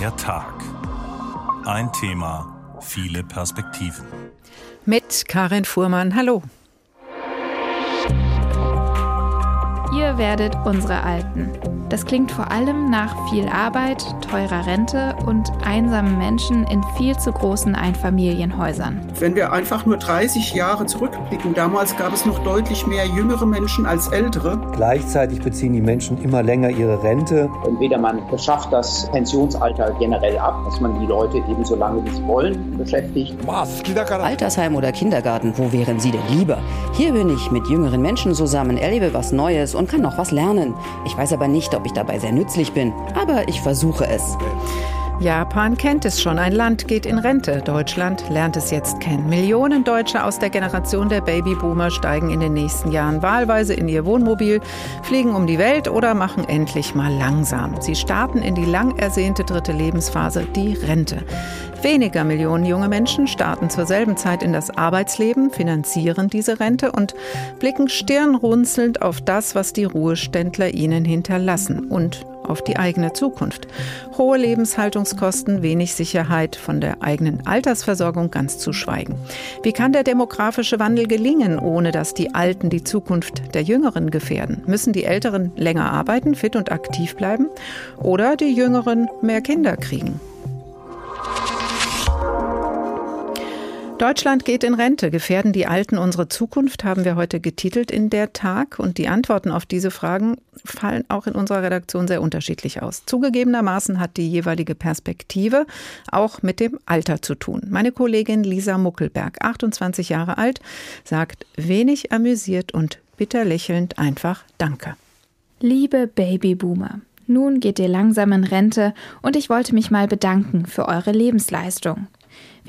Der Tag. Ein Thema, viele Perspektiven. Mit Karin Fuhrmann. Hallo. Ihr werdet unsere Alten. Das klingt vor allem nach viel Arbeit, teurer Rente und einsamen Menschen in viel zu großen Einfamilienhäusern. Wenn wir einfach nur 30 Jahre zurückblicken, damals gab es noch deutlich mehr jüngere Menschen als ältere. Gleichzeitig beziehen die Menschen immer länger ihre Rente. Entweder man beschafft das Pensionsalter generell ab, dass man die Leute eben so lange wie sie wollen beschäftigt. Altersheim oder Kindergarten, wo wären Sie denn lieber? Hier bin ich mit jüngeren Menschen zusammen, erlebe was Neues und kann noch was lernen. Ich weiß aber nicht, ob ich dabei sehr nützlich bin, aber ich versuche es. Japan kennt es schon. Ein Land geht in Rente. Deutschland lernt es jetzt kennen. Millionen Deutsche aus der Generation der Babyboomer steigen in den nächsten Jahren wahlweise in ihr Wohnmobil, fliegen um die Welt oder machen endlich mal langsam. Sie starten in die lang ersehnte dritte Lebensphase, die Rente. Weniger Millionen junge Menschen starten zur selben Zeit in das Arbeitsleben, finanzieren diese Rente und blicken stirnrunzelnd auf das, was die Ruheständler ihnen hinterlassen und auf die eigene Zukunft. Hohe Lebenshaltungskosten, wenig Sicherheit, von der eigenen Altersversorgung ganz zu schweigen. Wie kann der demografische Wandel gelingen, ohne dass die Alten die Zukunft der Jüngeren gefährden? Müssen die Älteren länger arbeiten, fit und aktiv bleiben? Oder die Jüngeren mehr Kinder kriegen? Deutschland geht in Rente. Gefährden die Alten unsere Zukunft, haben wir heute getitelt in der Tag. Und die Antworten auf diese Fragen fallen auch in unserer Redaktion sehr unterschiedlich aus. Zugegebenermaßen hat die jeweilige Perspektive auch mit dem Alter zu tun. Meine Kollegin Lisa Muckelberg, 28 Jahre alt, sagt wenig amüsiert und bitter lächelnd einfach Danke. Liebe Babyboomer, nun geht ihr langsam in Rente und ich wollte mich mal bedanken für eure Lebensleistung.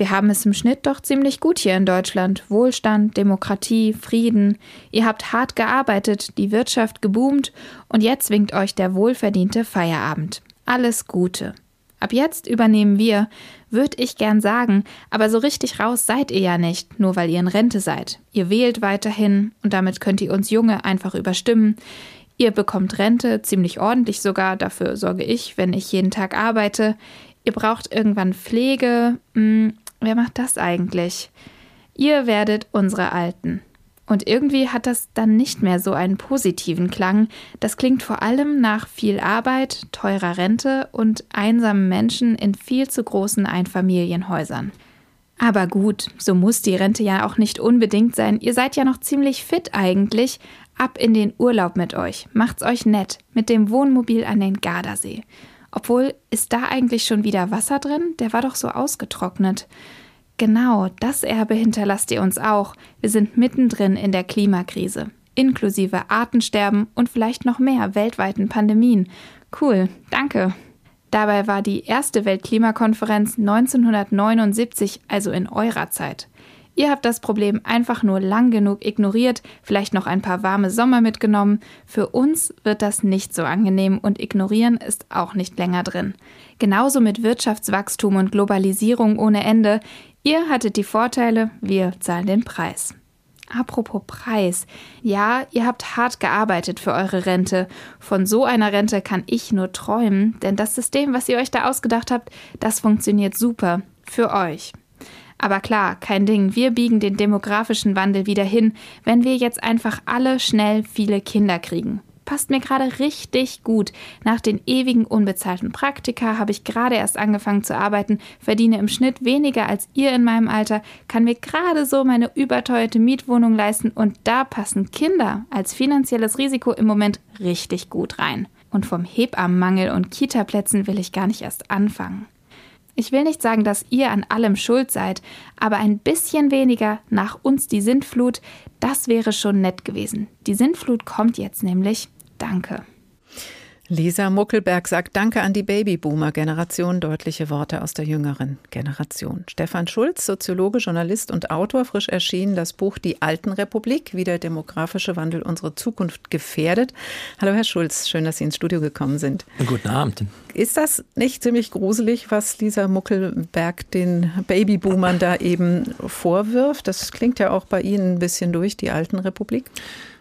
Wir haben es im Schnitt doch ziemlich gut hier in Deutschland. Wohlstand, Demokratie, Frieden. Ihr habt hart gearbeitet, die Wirtschaft geboomt und jetzt winkt euch der wohlverdiente Feierabend. Alles Gute. Ab jetzt übernehmen wir, würde ich gern sagen, aber so richtig raus seid ihr ja nicht, nur weil ihr in Rente seid. Ihr wählt weiterhin und damit könnt ihr uns Junge einfach überstimmen. Ihr bekommt Rente, ziemlich ordentlich sogar, dafür sorge ich, wenn ich jeden Tag arbeite. Ihr braucht irgendwann Pflege, hm, Wer macht das eigentlich? Ihr werdet unsere Alten. Und irgendwie hat das dann nicht mehr so einen positiven Klang. Das klingt vor allem nach viel Arbeit, teurer Rente und einsamen Menschen in viel zu großen Einfamilienhäusern. Aber gut, so muss die Rente ja auch nicht unbedingt sein. Ihr seid ja noch ziemlich fit eigentlich. Ab in den Urlaub mit euch. Macht's euch nett. Mit dem Wohnmobil an den Gardasee. Obwohl, ist da eigentlich schon wieder Wasser drin? Der war doch so ausgetrocknet. Genau, das Erbe hinterlasst ihr uns auch. Wir sind mittendrin in der Klimakrise, inklusive Artensterben und vielleicht noch mehr weltweiten Pandemien. Cool, danke. Dabei war die erste Weltklimakonferenz 1979, also in eurer Zeit. Ihr habt das Problem einfach nur lang genug ignoriert, vielleicht noch ein paar warme Sommer mitgenommen. Für uns wird das nicht so angenehm und ignorieren ist auch nicht länger drin. Genauso mit Wirtschaftswachstum und Globalisierung ohne Ende. Ihr hattet die Vorteile, wir zahlen den Preis. Apropos Preis. Ja, ihr habt hart gearbeitet für eure Rente. Von so einer Rente kann ich nur träumen, denn das System, was ihr euch da ausgedacht habt, das funktioniert super. Für euch. Aber klar, kein Ding, wir biegen den demografischen Wandel wieder hin, wenn wir jetzt einfach alle schnell viele Kinder kriegen. Passt mir gerade richtig gut. Nach den ewigen unbezahlten Praktika habe ich gerade erst angefangen zu arbeiten, verdiene im Schnitt weniger als ihr in meinem Alter, kann mir gerade so meine überteuerte Mietwohnung leisten und da passen Kinder als finanzielles Risiko im Moment richtig gut rein. Und vom Hebammenmangel und Kitaplätzen will ich gar nicht erst anfangen. Ich will nicht sagen, dass ihr an allem schuld seid, aber ein bisschen weniger nach uns die Sintflut, das wäre schon nett gewesen. Die Sintflut kommt jetzt nämlich. Danke. Lisa Muckelberg sagt Danke an die Babyboomer-Generation, deutliche Worte aus der jüngeren Generation. Stefan Schulz, Soziologe, Journalist und Autor, frisch erschienen das Buch Die Alten Republik, wie der demografische Wandel unsere Zukunft gefährdet. Hallo Herr Schulz, schön, dass Sie ins Studio gekommen sind. Guten Abend. Ist das nicht ziemlich gruselig, was Lisa Muckelberg den Babyboomern da eben vorwirft? Das klingt ja auch bei Ihnen ein bisschen durch, die Alten Republik.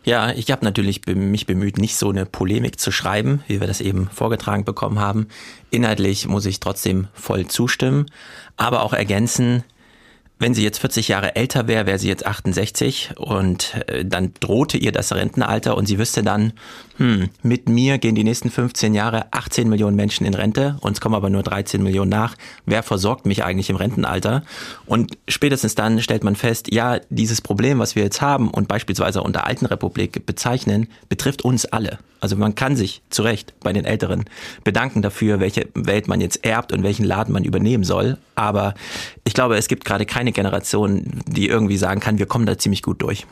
Ja, ich habe natürlich mich bemüht, nicht so eine Polemik zu schreiben, wie wir das eben vorgetragen bekommen haben. Inhaltlich muss ich trotzdem voll zustimmen, aber auch ergänzen, wenn sie jetzt 40 Jahre älter wäre, wäre sie jetzt 68 und äh, dann drohte ihr das Rentenalter und sie wüsste dann, hm, mit mir gehen die nächsten 15 Jahre 18 Millionen Menschen in Rente, uns kommen aber nur 13 Millionen nach. Wer versorgt mich eigentlich im Rentenalter? Und spätestens dann stellt man fest, ja, dieses Problem, was wir jetzt haben und beispielsweise unter Alten Republik bezeichnen, betrifft uns alle. Also man kann sich zu Recht bei den Älteren bedanken dafür, welche Welt man jetzt erbt und welchen Laden man übernehmen soll. Aber ich glaube, es gibt gerade keine Generation, die irgendwie sagen kann, wir kommen da ziemlich gut durch.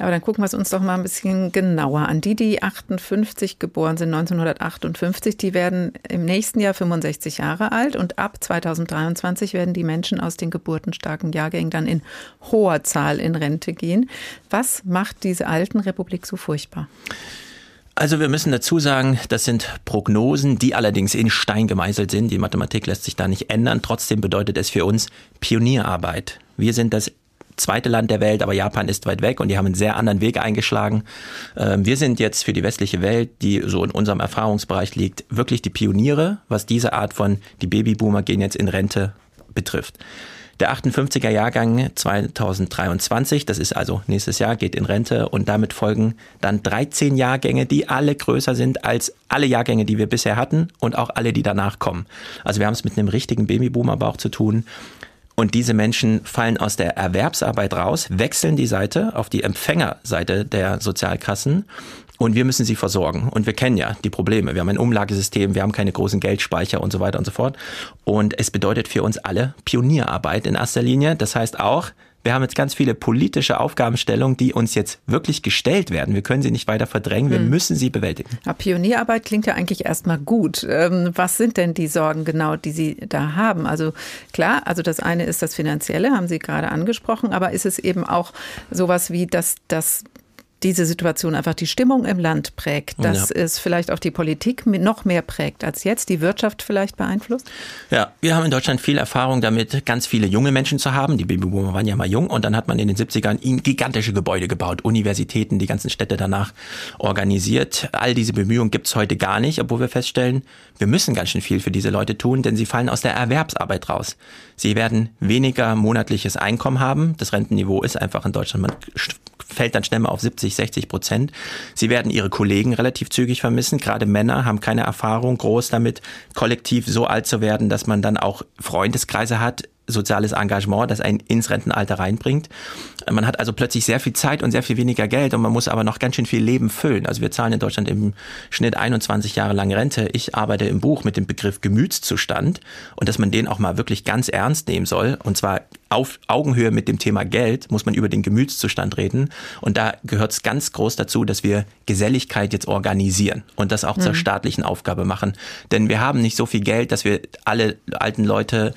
Aber dann gucken wir es uns doch mal ein bisschen genauer an. Die, die 58 geboren sind, 1958, die werden im nächsten Jahr 65 Jahre alt und ab 2023 werden die Menschen aus den geburtenstarken Jahrgängen dann in hoher Zahl in Rente gehen. Was macht diese alten Republik so furchtbar? Also wir müssen dazu sagen, das sind Prognosen, die allerdings in Stein gemeißelt sind. Die Mathematik lässt sich da nicht ändern. Trotzdem bedeutet es für uns Pionierarbeit. Wir sind das zweite Land der Welt, aber Japan ist weit weg und die haben einen sehr anderen Weg eingeschlagen. Ähm, wir sind jetzt für die westliche Welt, die so in unserem Erfahrungsbereich liegt, wirklich die Pioniere, was diese Art von die Babyboomer gehen jetzt in Rente betrifft. Der 58er Jahrgang 2023, das ist also nächstes Jahr, geht in Rente und damit folgen dann 13 Jahrgänge, die alle größer sind als alle Jahrgänge, die wir bisher hatten und auch alle, die danach kommen. Also wir haben es mit einem richtigen Babyboomer aber auch zu tun. Und diese Menschen fallen aus der Erwerbsarbeit raus, wechseln die Seite auf die Empfängerseite der Sozialkassen und wir müssen sie versorgen. Und wir kennen ja die Probleme. Wir haben ein Umlagesystem, wir haben keine großen Geldspeicher und so weiter und so fort. Und es bedeutet für uns alle Pionierarbeit in erster Linie. Das heißt auch, wir haben jetzt ganz viele politische Aufgabenstellungen, die uns jetzt wirklich gestellt werden. Wir können sie nicht weiter verdrängen, wir hm. müssen sie bewältigen. Ja, Pionierarbeit klingt ja eigentlich erstmal gut. Ähm, was sind denn die Sorgen genau, die Sie da haben? Also klar, also das eine ist das Finanzielle, haben Sie gerade angesprochen, aber ist es eben auch sowas wie, dass das diese Situation einfach die Stimmung im Land prägt, dass ja. es vielleicht auch die Politik noch mehr prägt als jetzt, die Wirtschaft vielleicht beeinflusst? Ja, wir haben in Deutschland viel Erfahrung damit, ganz viele junge Menschen zu haben. Die Babyboomer waren ja mal jung und dann hat man in den 70ern gigantische Gebäude gebaut, Universitäten, die ganzen Städte danach organisiert. All diese Bemühungen gibt es heute gar nicht, obwohl wir feststellen, wir müssen ganz schön viel für diese Leute tun, denn sie fallen aus der Erwerbsarbeit raus. Sie werden weniger monatliches Einkommen haben. Das Rentenniveau ist einfach in Deutschland, fällt dann schnell mal auf 70, 60 Prozent. Sie werden ihre Kollegen relativ zügig vermissen. Gerade Männer haben keine Erfahrung groß damit, kollektiv so alt zu werden, dass man dann auch Freundeskreise hat, soziales Engagement, das einen ins Rentenalter reinbringt. Man hat also plötzlich sehr viel Zeit und sehr viel weniger Geld und man muss aber noch ganz schön viel Leben füllen. Also wir zahlen in Deutschland im Schnitt 21 Jahre lang Rente. Ich arbeite im Buch mit dem Begriff Gemütszustand und dass man den auch mal wirklich ganz ernst nehmen soll und zwar auf Augenhöhe mit dem Thema Geld muss man über den Gemütszustand reden und da gehört es ganz groß dazu, dass wir Geselligkeit jetzt organisieren und das auch mhm. zur staatlichen Aufgabe machen. Denn wir haben nicht so viel Geld, dass wir alle alten Leute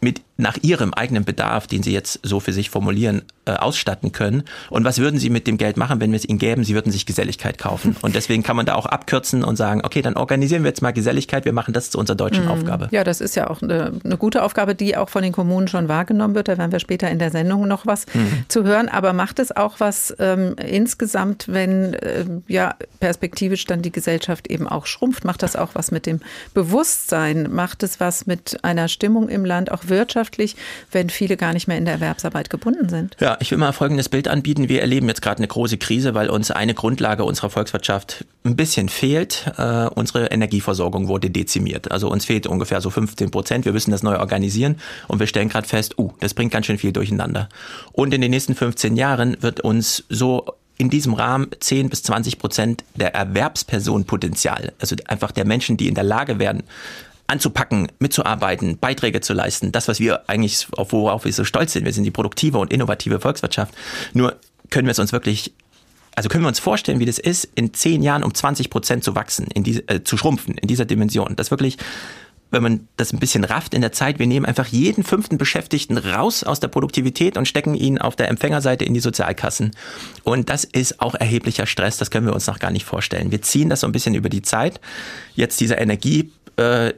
mit nach ihrem eigenen Bedarf, den sie jetzt so für sich formulieren, äh, ausstatten können. Und was würden sie mit dem Geld machen, wenn wir es ihnen gäben? Sie würden sich Geselligkeit kaufen. Und deswegen kann man da auch abkürzen und sagen, okay, dann organisieren wir jetzt mal Geselligkeit, wir machen das zu unserer deutschen mhm. Aufgabe. Ja, das ist ja auch eine, eine, gute Aufgabe, die auch von den Kommunen schon wahrgenommen wird. Da werden wir später in der Sendung noch was mhm. zu hören. Aber macht es auch was ähm, insgesamt, wenn äh, ja perspektivisch dann die Gesellschaft eben auch schrumpft? Macht das auch was mit dem Bewusstsein? Macht es was mit einer Stimmung im Land, auch Wirtschaft? Wirtschaftlich, wenn viele gar nicht mehr in der Erwerbsarbeit gebunden sind. Ja, ich will mal folgendes Bild anbieten. Wir erleben jetzt gerade eine große Krise, weil uns eine Grundlage unserer Volkswirtschaft ein bisschen fehlt. Äh, unsere Energieversorgung wurde dezimiert. Also uns fehlt ungefähr so 15 Prozent. Wir müssen das neu organisieren und wir stellen gerade fest, uh, das bringt ganz schön viel durcheinander. Und in den nächsten 15 Jahren wird uns so in diesem Rahmen 10 bis 20 Prozent der Erwerbspersonenpotenzial, also einfach der Menschen, die in der Lage werden, anzupacken, mitzuarbeiten, Beiträge zu leisten. Das, was wir eigentlich, worauf wir so stolz sind. Wir sind die produktive und innovative Volkswirtschaft. Nur können wir es uns wirklich also können wir uns vorstellen, wie das ist, in zehn Jahren um 20 Prozent zu wachsen, in diese, äh, zu schrumpfen in dieser Dimension. Das wirklich, wenn man das ein bisschen rafft in der Zeit, wir nehmen einfach jeden fünften Beschäftigten raus aus der Produktivität und stecken ihn auf der Empfängerseite in die Sozialkassen. Und das ist auch erheblicher Stress, das können wir uns noch gar nicht vorstellen. Wir ziehen das so ein bisschen über die Zeit. Jetzt dieser Energie, äh,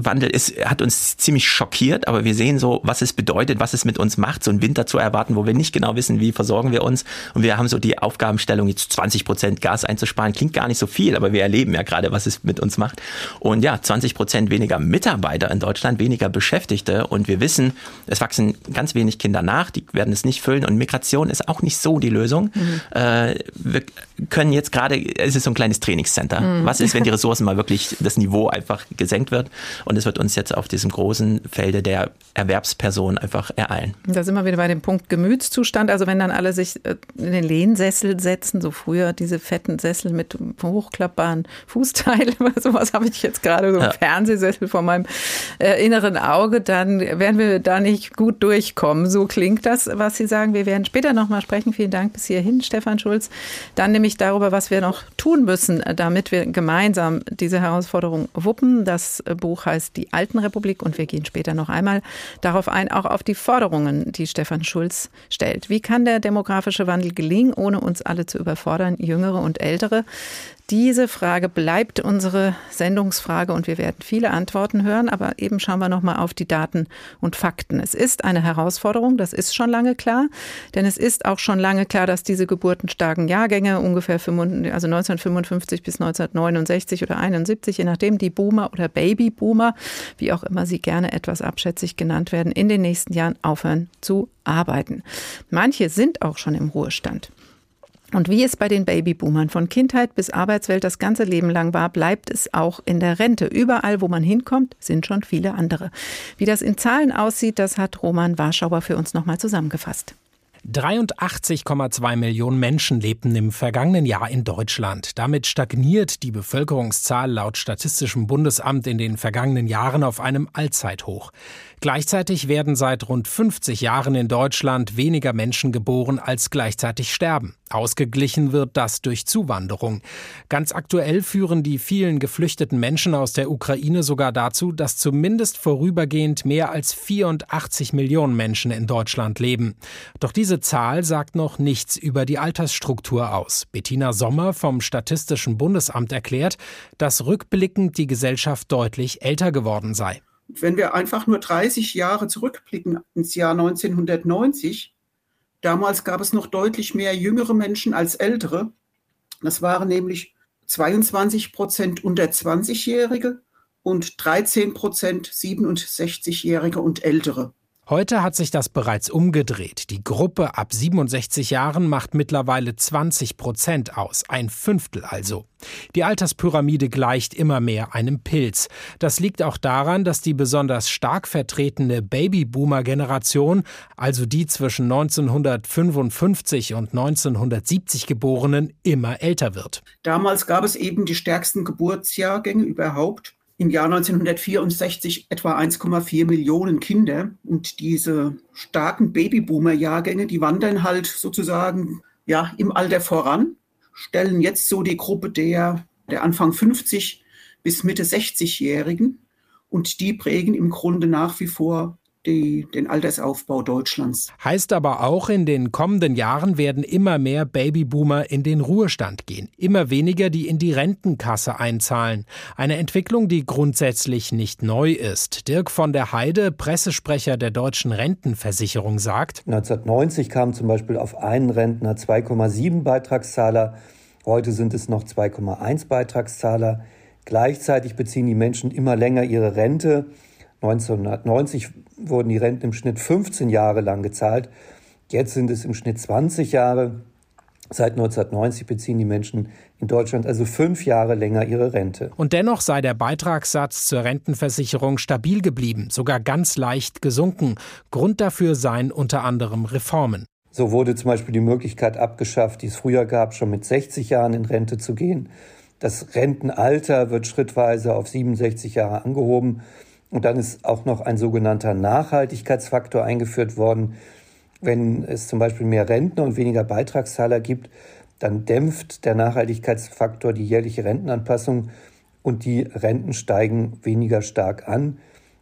Klimawandel ist, hat uns ziemlich schockiert, aber wir sehen so, was es bedeutet, was es mit uns macht, so einen Winter zu erwarten, wo wir nicht genau wissen, wie versorgen wir uns. Und wir haben so die Aufgabenstellung, jetzt 20 Prozent Gas einzusparen. Klingt gar nicht so viel, aber wir erleben ja gerade, was es mit uns macht. Und ja, 20 Prozent weniger Mitarbeiter in Deutschland, weniger Beschäftigte. Und wir wissen, es wachsen ganz wenig Kinder nach, die werden es nicht füllen. Und Migration ist auch nicht so die Lösung. Mhm. Äh, wir können jetzt gerade, es ist so ein kleines Trainingscenter. Mhm. Was ist, wenn die Ressourcen mal wirklich das Niveau einfach gesenkt wird? Und es wird uns jetzt auf diesem großen Felde der Erwerbsperson einfach ereilen. Da sind wir wieder bei dem Punkt Gemütszustand. Also wenn dann alle sich äh, in den Lehnsessel setzen, so früher diese fetten Sessel mit hochklappbaren Fußteilen, sowas habe ich jetzt gerade, so ja. Fernsehsessel vor meinem äh, inneren Auge, dann werden wir da nicht gut durchkommen. So klingt das, was Sie sagen. Wir werden später nochmal sprechen. Vielen Dank bis hierhin, Stefan Schulz. Dann nämlich darüber, was wir noch tun müssen, damit wir gemeinsam diese Herausforderung wuppen. Das Buch heißt Die Alten Republik und wir gehen später noch einmal darauf ein, auch auf die Forderungen, die Stefan Schulz stellt. Wie kann der demografische Wandel gelingen, ohne uns alle zu überfordern, Jüngere und Ältere? Diese Frage bleibt unsere Sendungsfrage und wir werden viele Antworten hören, aber eben schauen wir noch mal auf die Daten und Fakten. Es ist eine Herausforderung, das ist schon lange klar, denn es ist auch schon lange klar, dass diese geburtenstarken Jahrgänge ungefähr 55, also 1955 bis 1969 oder 71, je nachdem die Boomer oder Babyboomer, wie auch immer sie gerne etwas abschätzig genannt werden, in den nächsten Jahren aufhören zu arbeiten. Manche sind auch schon im Ruhestand. Und wie es bei den Babyboomern von Kindheit bis Arbeitswelt das ganze Leben lang war, bleibt es auch in der Rente. Überall, wo man hinkommt, sind schon viele andere. Wie das in Zahlen aussieht, das hat Roman Warschauer für uns nochmal zusammengefasst. 83,2 Millionen Menschen lebten im vergangenen Jahr in Deutschland. Damit stagniert die Bevölkerungszahl laut Statistischem Bundesamt in den vergangenen Jahren auf einem Allzeithoch. Gleichzeitig werden seit rund 50 Jahren in Deutschland weniger Menschen geboren, als gleichzeitig sterben. Ausgeglichen wird das durch Zuwanderung. Ganz aktuell führen die vielen geflüchteten Menschen aus der Ukraine sogar dazu, dass zumindest vorübergehend mehr als 84 Millionen Menschen in Deutschland leben. Doch diese Zahl sagt noch nichts über die Altersstruktur aus. Bettina Sommer vom Statistischen Bundesamt erklärt, dass rückblickend die Gesellschaft deutlich älter geworden sei. Wenn wir einfach nur 30 Jahre zurückblicken ins Jahr 1990, damals gab es noch deutlich mehr jüngere Menschen als ältere. Das waren nämlich 22 Prozent unter 20-Jährige und 13 Prozent 67-Jährige und ältere. Heute hat sich das bereits umgedreht. Die Gruppe ab 67 Jahren macht mittlerweile 20 Prozent aus, ein Fünftel also. Die Alterspyramide gleicht immer mehr einem Pilz. Das liegt auch daran, dass die besonders stark vertretene Babyboomer-Generation, also die zwischen 1955 und 1970 Geborenen, immer älter wird. Damals gab es eben die stärksten Geburtsjahrgänge überhaupt im Jahr 1964 etwa 1,4 Millionen Kinder. Und diese starken Babyboomer-Jahrgänge, die wandern halt sozusagen ja, im Alter voran, stellen jetzt so die Gruppe der, der Anfang 50 bis Mitte 60-Jährigen. Und die prägen im Grunde nach wie vor die, den Altersaufbau Deutschlands. Heißt aber auch, in den kommenden Jahren werden immer mehr Babyboomer in den Ruhestand gehen, immer weniger, die in die Rentenkasse einzahlen. Eine Entwicklung, die grundsätzlich nicht neu ist. Dirk von der Heide, Pressesprecher der deutschen Rentenversicherung, sagt: 1990 kamen zum Beispiel auf einen Rentner 2,7 Beitragszahler. Heute sind es noch 2,1 Beitragszahler. Gleichzeitig beziehen die Menschen immer länger ihre Rente. 1990 wurden die Renten im Schnitt 15 Jahre lang gezahlt. Jetzt sind es im Schnitt 20 Jahre. Seit 1990 beziehen die Menschen in Deutschland also fünf Jahre länger ihre Rente. Und dennoch sei der Beitragssatz zur Rentenversicherung stabil geblieben, sogar ganz leicht gesunken. Grund dafür seien unter anderem Reformen. So wurde zum Beispiel die Möglichkeit abgeschafft, die es früher gab, schon mit 60 Jahren in Rente zu gehen. Das Rentenalter wird schrittweise auf 67 Jahre angehoben. Und dann ist auch noch ein sogenannter Nachhaltigkeitsfaktor eingeführt worden. Wenn es zum Beispiel mehr Rentner und weniger Beitragszahler gibt, dann dämpft der Nachhaltigkeitsfaktor die jährliche Rentenanpassung und die Renten steigen weniger stark an.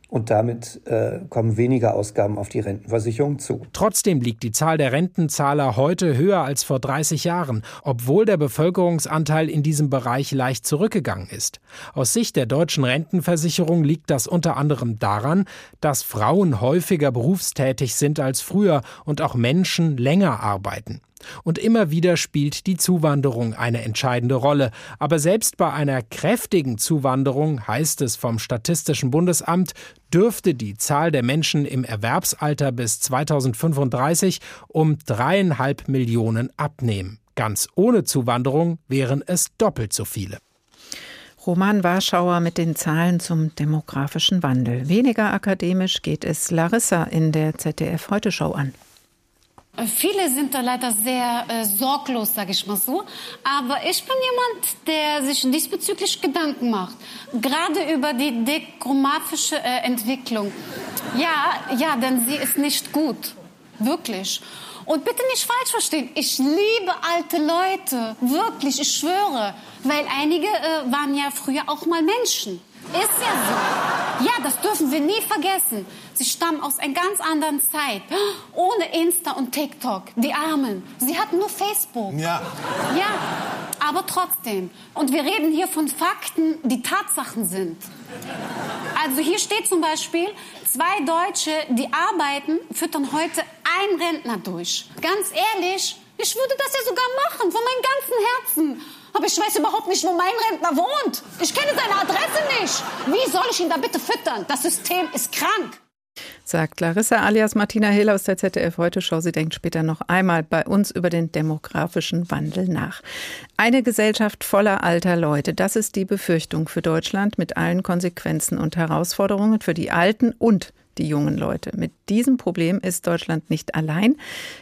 Und damit äh, kommen weniger Ausgaben auf die Rentenversicherung zu. Trotzdem liegt die Zahl der Rentenzahler heute höher als vor 30 Jahren, obwohl der Bevölkerungsanteil in diesem Bereich leicht zurückgegangen ist. Aus Sicht der deutschen Rentenversicherung liegt das unter anderem daran, dass Frauen häufiger berufstätig sind als früher und auch Menschen länger arbeiten. Und immer wieder spielt die Zuwanderung eine entscheidende Rolle. Aber selbst bei einer kräftigen Zuwanderung, heißt es vom Statistischen Bundesamt, dürfte die Zahl der Menschen im Erwerbsalter bis 2035 um dreieinhalb Millionen abnehmen. Ganz ohne Zuwanderung wären es doppelt so viele. Roman Warschauer mit den Zahlen zum demografischen Wandel. Weniger akademisch geht es Larissa in der ZDF Heute Show an. Viele sind da leider sehr äh, sorglos, sage ich mal so. Aber ich bin jemand, der sich diesbezüglich Gedanken macht. Gerade über die demografische äh, Entwicklung. Ja, ja, denn sie ist nicht gut. Wirklich. Und bitte nicht falsch verstehen. Ich liebe alte Leute. Wirklich, ich schwöre. Weil einige äh, waren ja früher auch mal Menschen. Ist ja so. Ja, das dürfen wir nie vergessen. Sie stammen aus einer ganz anderen Zeit. Ohne Insta und TikTok. Die Armen. Sie hatten nur Facebook. Ja. Ja, aber trotzdem. Und wir reden hier von Fakten, die Tatsachen sind. Also hier steht zum Beispiel, zwei Deutsche, die arbeiten, füttern heute einen Rentner durch. Ganz ehrlich, ich würde das ja sogar machen, von meinem ganzen Herzen. Aber ich weiß überhaupt nicht, wo mein Rentner wohnt. Ich kenne seine Adresse nicht. Wie soll ich ihn da bitte füttern? Das System ist krank. Sagt Larissa alias Martina Hill aus der ZDF Heute Show. Sie denkt später noch einmal bei uns über den demografischen Wandel nach. Eine Gesellschaft voller alter Leute, das ist die Befürchtung für Deutschland mit allen Konsequenzen und Herausforderungen für die Alten und die jungen Leute. Mit diesem Problem ist Deutschland nicht allein.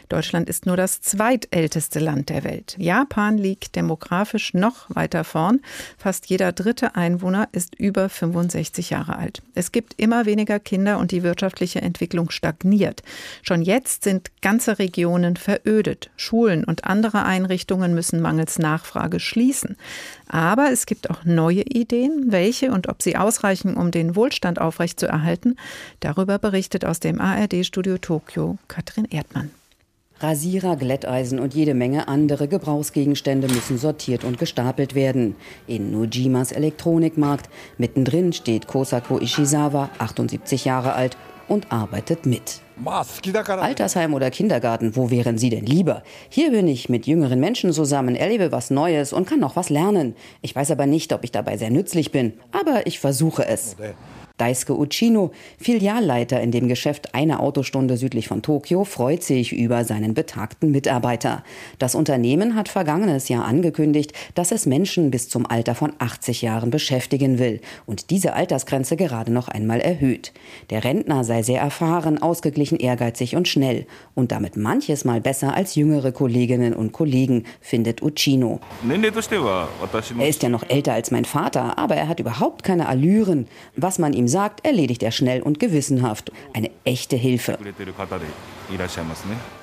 Deutschland ist nur das zweitälteste Land der Welt. Japan liegt demografisch noch weiter vorn. Fast jeder dritte Einwohner ist über 65 Jahre alt. Es gibt immer weniger Kinder und die wirtschaftliche Entwicklung stagniert. Schon jetzt sind ganze Regionen verödet. Schulen und andere Einrichtungen müssen mangels Nachfrage schließen. Aber es gibt auch neue Ideen. Welche und ob sie ausreichen, um den Wohlstand aufrechtzuerhalten, darüber berichtet aus dem ARD-Studio Tokio Katrin Erdmann. Rasierer, Glätteisen und jede Menge andere Gebrauchsgegenstände müssen sortiert und gestapelt werden. In Nojimas Elektronikmarkt. Mittendrin steht Kosako Ishizawa, 78 Jahre alt, und arbeitet mit. Altersheim oder Kindergarten, wo wären Sie denn lieber? Hier bin ich mit jüngeren Menschen zusammen, erlebe was Neues und kann noch was lernen. Ich weiß aber nicht, ob ich dabei sehr nützlich bin, aber ich versuche es. Daisuke Uchino, Filialleiter in dem Geschäft eine Autostunde südlich von Tokio, freut sich über seinen betagten Mitarbeiter. Das Unternehmen hat vergangenes Jahr angekündigt, dass es Menschen bis zum Alter von 80 Jahren beschäftigen will und diese Altersgrenze gerade noch einmal erhöht. Der Rentner sei sehr erfahren, ausgeglichen, ehrgeizig und schnell und damit manches Mal besser als jüngere Kolleginnen und Kollegen, findet Uchino. Er ist ja noch älter als mein Vater, aber er hat überhaupt keine Allüren. Was man ihm sagt, erledigt er schnell und gewissenhaft. Eine echte Hilfe.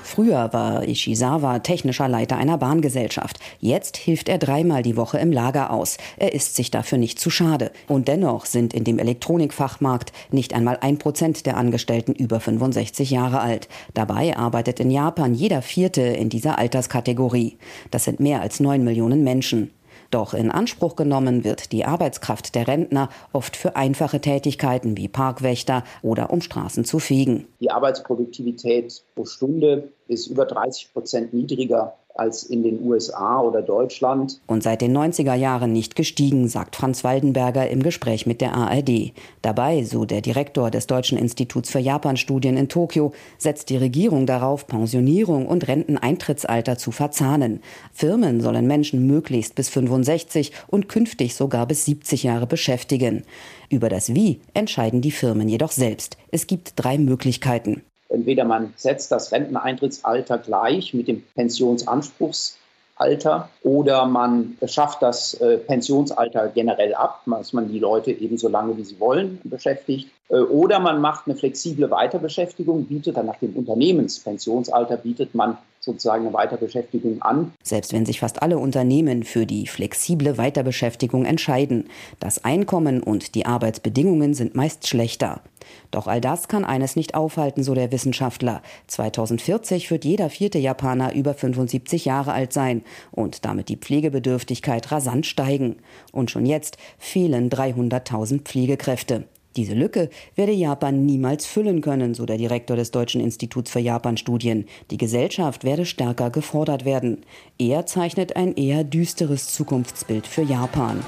Früher war Ishizawa technischer Leiter einer Bahngesellschaft. Jetzt hilft er dreimal die Woche im Lager aus. Er ist sich dafür nicht zu schade. Und dennoch sind in dem Elektronikfachmarkt nicht einmal ein Prozent der Angestellten über 65 Jahre alt. Dabei arbeitet in Japan jeder Vierte in dieser Alterskategorie. Das sind mehr als neun Millionen Menschen. Doch in Anspruch genommen wird die Arbeitskraft der Rentner oft für einfache Tätigkeiten wie Parkwächter oder um Straßen zu fegen. Die Arbeitsproduktivität pro Stunde ist über 30 Prozent niedriger als in den USA oder Deutschland. Und seit den 90er Jahren nicht gestiegen, sagt Franz Waldenberger im Gespräch mit der ARD. Dabei, so der Direktor des Deutschen Instituts für Japanstudien in Tokio, setzt die Regierung darauf, Pensionierung und Renteneintrittsalter zu verzahnen. Firmen sollen Menschen möglichst bis 65 und künftig sogar bis 70 Jahre beschäftigen. Über das Wie entscheiden die Firmen jedoch selbst. Es gibt drei Möglichkeiten. Entweder man setzt das Renteneintrittsalter gleich mit dem Pensionsanspruchsalter oder man schafft das äh, Pensionsalter generell ab, dass man die Leute eben so lange wie sie wollen beschäftigt. Äh, oder man macht eine flexible Weiterbeschäftigung, bietet dann nach dem Unternehmenspensionsalter bietet man sozusagen eine Weiterbeschäftigung an. Selbst wenn sich fast alle Unternehmen für die flexible Weiterbeschäftigung entscheiden, das Einkommen und die Arbeitsbedingungen sind meist schlechter. Doch all das kann eines nicht aufhalten, so der Wissenschaftler. 2040 wird jeder vierte Japaner über 75 Jahre alt sein und damit die Pflegebedürftigkeit rasant steigen. Und schon jetzt fehlen 300.000 Pflegekräfte. Diese Lücke werde Japan niemals füllen können, so der Direktor des Deutschen Instituts für Japan-Studien. Die Gesellschaft werde stärker gefordert werden. Er zeichnet ein eher düsteres Zukunftsbild für Japan.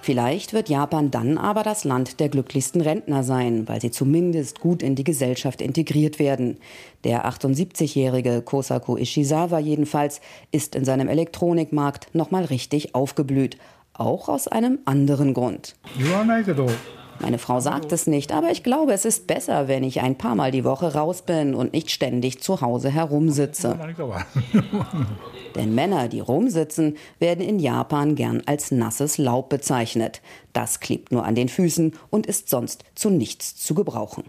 Vielleicht wird Japan dann aber das Land der glücklichsten Rentner sein, weil sie zumindest gut in die Gesellschaft integriert werden. Der 78-jährige Kosaku Ishizawa jedenfalls ist in seinem Elektronikmarkt nochmal richtig aufgeblüht auch aus einem anderen Grund. Meine Frau sagt es nicht, aber ich glaube, es ist besser, wenn ich ein paar Mal die Woche raus bin und nicht ständig zu Hause herumsitze. Denn Männer, die rumsitzen, werden in Japan gern als nasses Laub bezeichnet. Das klebt nur an den Füßen und ist sonst zu nichts zu gebrauchen.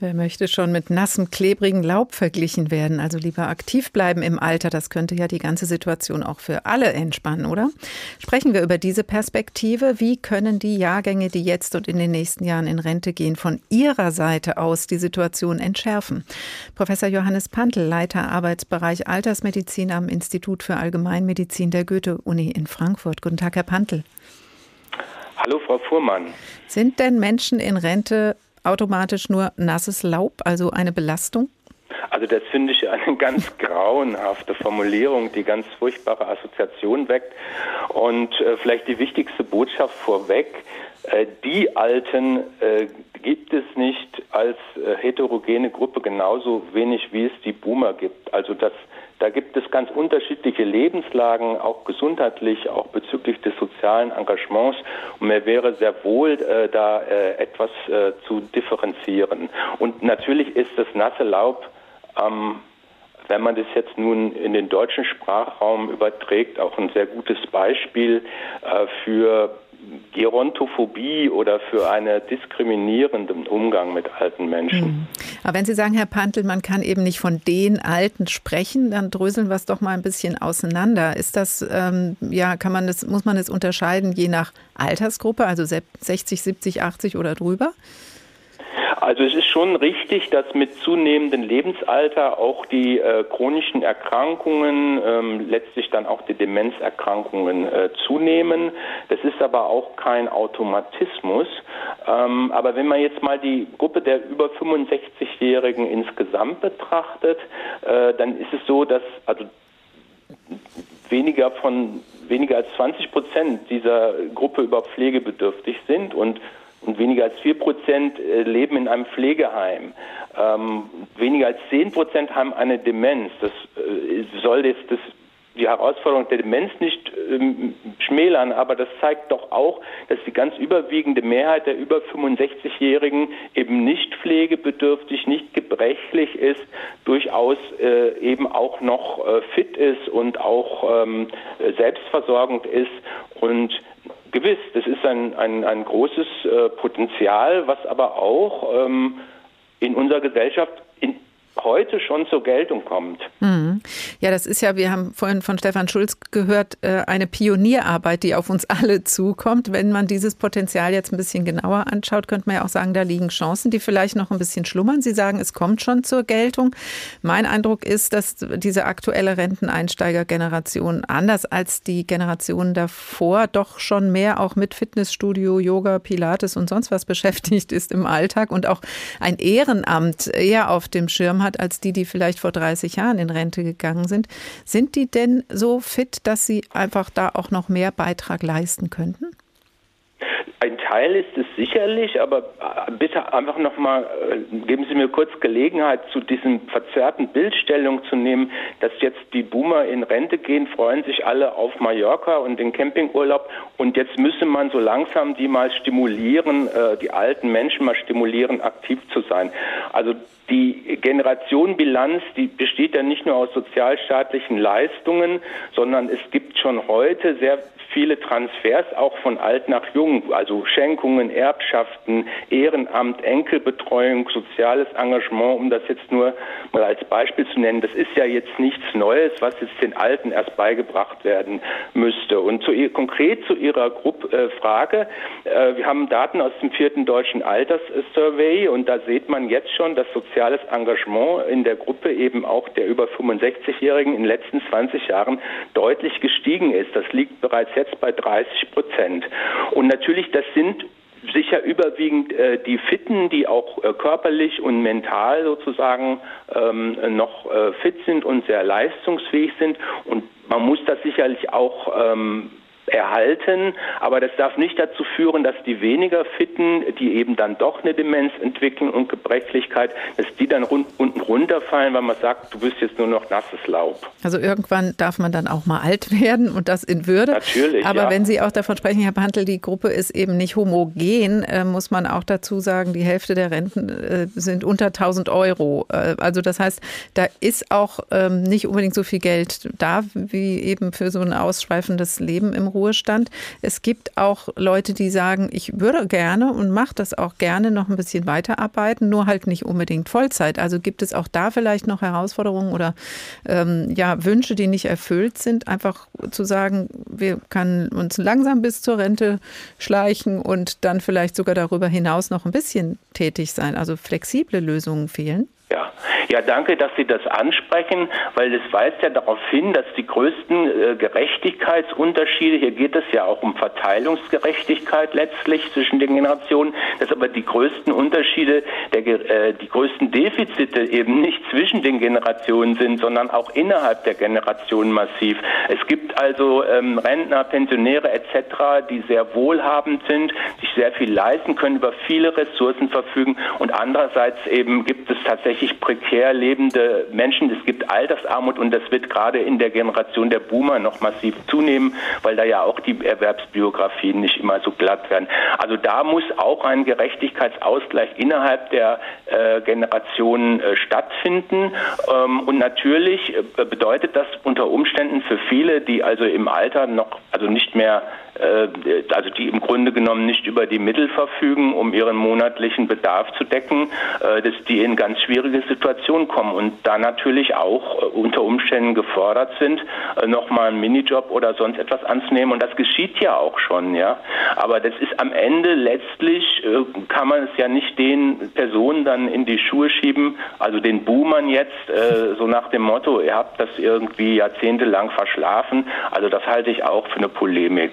Wer möchte schon mit nassem, klebrigen Laub verglichen werden? Also lieber aktiv bleiben im Alter. Das könnte ja die ganze Situation auch für alle entspannen, oder? Sprechen wir über diese Perspektive. Wie können die Jahrgänge, die jetzt und in den nächsten Jahren in Rente gehen, von Ihrer Seite aus die Situation entschärfen? Professor Johannes Pantel, Leiter Arbeitsbereich Altersmedizin am Institut für Allgemeinmedizin der Goethe-Uni in Frankfurt. Guten Tag, Herr Pantel. Hallo, Frau Fuhrmann. Sind denn Menschen in Rente automatisch nur nasses Laub, also eine Belastung? Also das finde ich eine ganz grauenhafte Formulierung, die ganz furchtbare Assoziationen weckt. Und äh, vielleicht die wichtigste Botschaft vorweg, äh, die Alten äh, gibt es nicht als äh, heterogene Gruppe genauso wenig, wie es die Boomer gibt. Also das da gibt es ganz unterschiedliche Lebenslagen, auch gesundheitlich, auch bezüglich des sozialen Engagements. Und mir wäre sehr wohl, äh, da äh, etwas äh, zu differenzieren. Und natürlich ist das nasse Laub, ähm, wenn man das jetzt nun in den deutschen Sprachraum überträgt, auch ein sehr gutes Beispiel äh, für Gerontophobie oder für einen diskriminierenden Umgang mit alten Menschen. Mhm. Aber wenn Sie sagen, Herr Pantel, man kann eben nicht von den Alten sprechen, dann dröseln wir es doch mal ein bisschen auseinander. Ist das, ähm, ja, kann man das, muss man es unterscheiden je nach Altersgruppe, also 60, 70, 80 oder drüber? Also es ist schon richtig, dass mit zunehmendem Lebensalter auch die äh, chronischen Erkrankungen, ähm, letztlich dann auch die Demenzerkrankungen äh, zunehmen. Das ist aber auch kein Automatismus. Ähm, aber wenn man jetzt mal die Gruppe der über 65-Jährigen insgesamt betrachtet, äh, dann ist es so, dass also weniger von weniger als 20 Prozent dieser Gruppe über pflegebedürftig sind und und weniger als vier Prozent äh, leben in einem Pflegeheim. Ähm, weniger als zehn Prozent haben eine Demenz. Das äh, soll jetzt das, die Herausforderung der Demenz nicht ähm, schmälern, aber das zeigt doch auch, dass die ganz überwiegende Mehrheit der über 65-Jährigen eben nicht pflegebedürftig, nicht gebrechlich ist, durchaus äh, eben auch noch äh, fit ist und auch ähm, selbstversorgend ist und Gewiss, das ist ein, ein, ein großes äh, Potenzial, was aber auch ähm, in unserer Gesellschaft heute schon zur Geltung kommt. Mhm. Ja, das ist ja, wir haben vorhin von Stefan Schulz gehört, äh, eine Pionierarbeit, die auf uns alle zukommt. Wenn man dieses Potenzial jetzt ein bisschen genauer anschaut, könnte man ja auch sagen, da liegen Chancen, die vielleicht noch ein bisschen schlummern. Sie sagen, es kommt schon zur Geltung. Mein Eindruck ist, dass diese aktuelle Renteneinsteigergeneration anders als die Generation davor doch schon mehr auch mit Fitnessstudio, Yoga, Pilates und sonst was beschäftigt ist im Alltag und auch ein Ehrenamt eher auf dem Schirm hat hat als die, die vielleicht vor 30 Jahren in Rente gegangen sind. Sind die denn so fit, dass sie einfach da auch noch mehr Beitrag leisten könnten? Ein Teil ist es sicherlich, aber äh, bitte einfach nochmal, äh, geben Sie mir kurz Gelegenheit, zu diesem verzerrten Bildstellung zu nehmen, dass jetzt die Boomer in Rente gehen, freuen sich alle auf Mallorca und den Campingurlaub und jetzt müsse man so langsam die mal stimulieren, äh, die alten Menschen mal stimulieren, aktiv zu sein. Also die Generationenbilanz, die besteht ja nicht nur aus sozialstaatlichen Leistungen, sondern es gibt schon heute sehr viele Transfers auch von alt nach jung, als also Schenkungen, Erbschaften, Ehrenamt, Enkelbetreuung, soziales Engagement, um das jetzt nur mal als Beispiel zu nennen. Das ist ja jetzt nichts Neues, was jetzt den Alten erst beigebracht werden müsste. Und zu, konkret zu Ihrer Gruppe, äh, Frage, äh, wir haben Daten aus dem vierten deutschen Alterssurvey und da sieht man jetzt schon, dass soziales Engagement in der Gruppe eben auch der über 65-Jährigen in den letzten 20 Jahren deutlich gestiegen ist. Das liegt bereits jetzt bei 30 Prozent. Und natürlich, das sind sicher überwiegend äh, die Fitten, die auch äh, körperlich und mental sozusagen ähm, noch äh, fit sind und sehr leistungsfähig sind. Und man muss das sicherlich auch ähm, erhalten, aber das darf nicht dazu führen, dass die weniger Fitten, die eben dann doch eine Demenz entwickeln und Gebrechlichkeit, dass die dann rund, unten runterfallen, weil man sagt, du bist jetzt nur noch nasses Laub. Also irgendwann darf man dann auch mal alt werden und das in Würde. Natürlich. Aber ja. wenn Sie auch davon sprechen, Herr Pantel, die Gruppe ist eben nicht homogen, äh, muss man auch dazu sagen, die Hälfte der Renten äh, sind unter 1000 Euro. Äh, also das heißt, da ist auch ähm, nicht unbedingt so viel Geld da, wie eben für so ein ausschweifendes Leben im Ruhestand. Es gibt auch Leute, die sagen, ich würde gerne und mache das auch gerne noch ein bisschen weiterarbeiten, nur halt nicht unbedingt Vollzeit. Also gibt es auch da vielleicht noch Herausforderungen oder ähm, ja, Wünsche, die nicht erfüllt sind, einfach zu sagen, wir können uns langsam bis zur Rente schleichen und dann vielleicht sogar darüber hinaus noch ein bisschen tätig sein. Also flexible Lösungen fehlen. Ja. ja, danke, dass Sie das ansprechen, weil es weist ja darauf hin, dass die größten äh, Gerechtigkeitsunterschiede, hier geht es ja auch um Verteilungsgerechtigkeit letztlich zwischen den Generationen, dass aber die größten Unterschiede, der, äh, die größten Defizite eben nicht zwischen den Generationen sind, sondern auch innerhalb der Generationen massiv. Es gibt also ähm, Rentner, Pensionäre etc., die sehr wohlhabend sind, sich sehr viel leisten können, über viele Ressourcen verfügen und andererseits eben gibt es tatsächlich tatsächlich prekär lebende Menschen. Es gibt Altersarmut und das wird gerade in der Generation der Boomer noch massiv zunehmen, weil da ja auch die Erwerbsbiografien nicht immer so glatt werden. Also da muss auch ein Gerechtigkeitsausgleich innerhalb der äh, Generationen äh, stattfinden. Ähm, und natürlich äh, bedeutet das unter Umständen für viele, die also im Alter noch, also nicht mehr also die im Grunde genommen nicht über die Mittel verfügen, um ihren monatlichen Bedarf zu decken, äh, dass die in ganz schwierige Situationen kommen und da natürlich auch äh, unter Umständen gefordert sind, nochmal einen Minijob oder sonst etwas anzunehmen. Und das geschieht ja auch schon, ja. Aber das ist am Ende letztlich, kann man es ja nicht den Personen dann in die Schuhe schieben, also den Boomern jetzt, so nach dem Motto, ihr habt das irgendwie jahrzehntelang verschlafen. Also das halte ich auch für eine Polemik.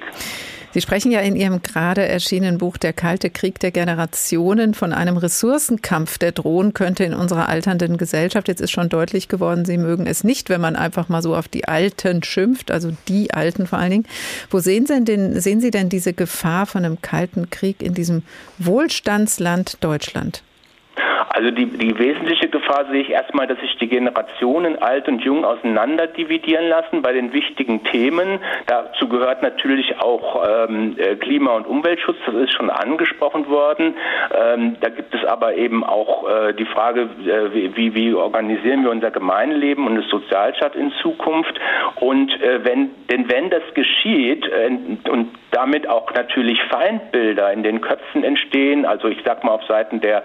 Sie sprechen ja in Ihrem gerade erschienenen Buch Der Kalte Krieg der Generationen von einem Ressourcenkampf, der drohen könnte in unserer alternden Gesellschaft. Jetzt ist schon deutlich geworden, Sie mögen es nicht, wenn man einfach mal so auf die Alten schimpft, also die Alten vor allen Dingen. Wo sehen Sie denn, sehen Sie denn diese Gefahr von einem Kalten Krieg in diesem Wohlstandsland Deutschland? Also die, die wesentliche Gefahr sehe ich erstmal, dass sich die Generationen alt und jung auseinander dividieren lassen bei den wichtigen Themen. Dazu gehört natürlich auch ähm, äh, Klima- und Umweltschutz, das ist schon angesprochen worden. Ähm, da gibt es aber eben auch äh, die Frage, äh, wie, wie organisieren wir unser Gemeinleben und das Sozialstaat in Zukunft. Und äh, wenn, denn wenn das geschieht äh, und damit auch natürlich Feindbilder in den Köpfen entstehen, also ich sag mal auf Seiten der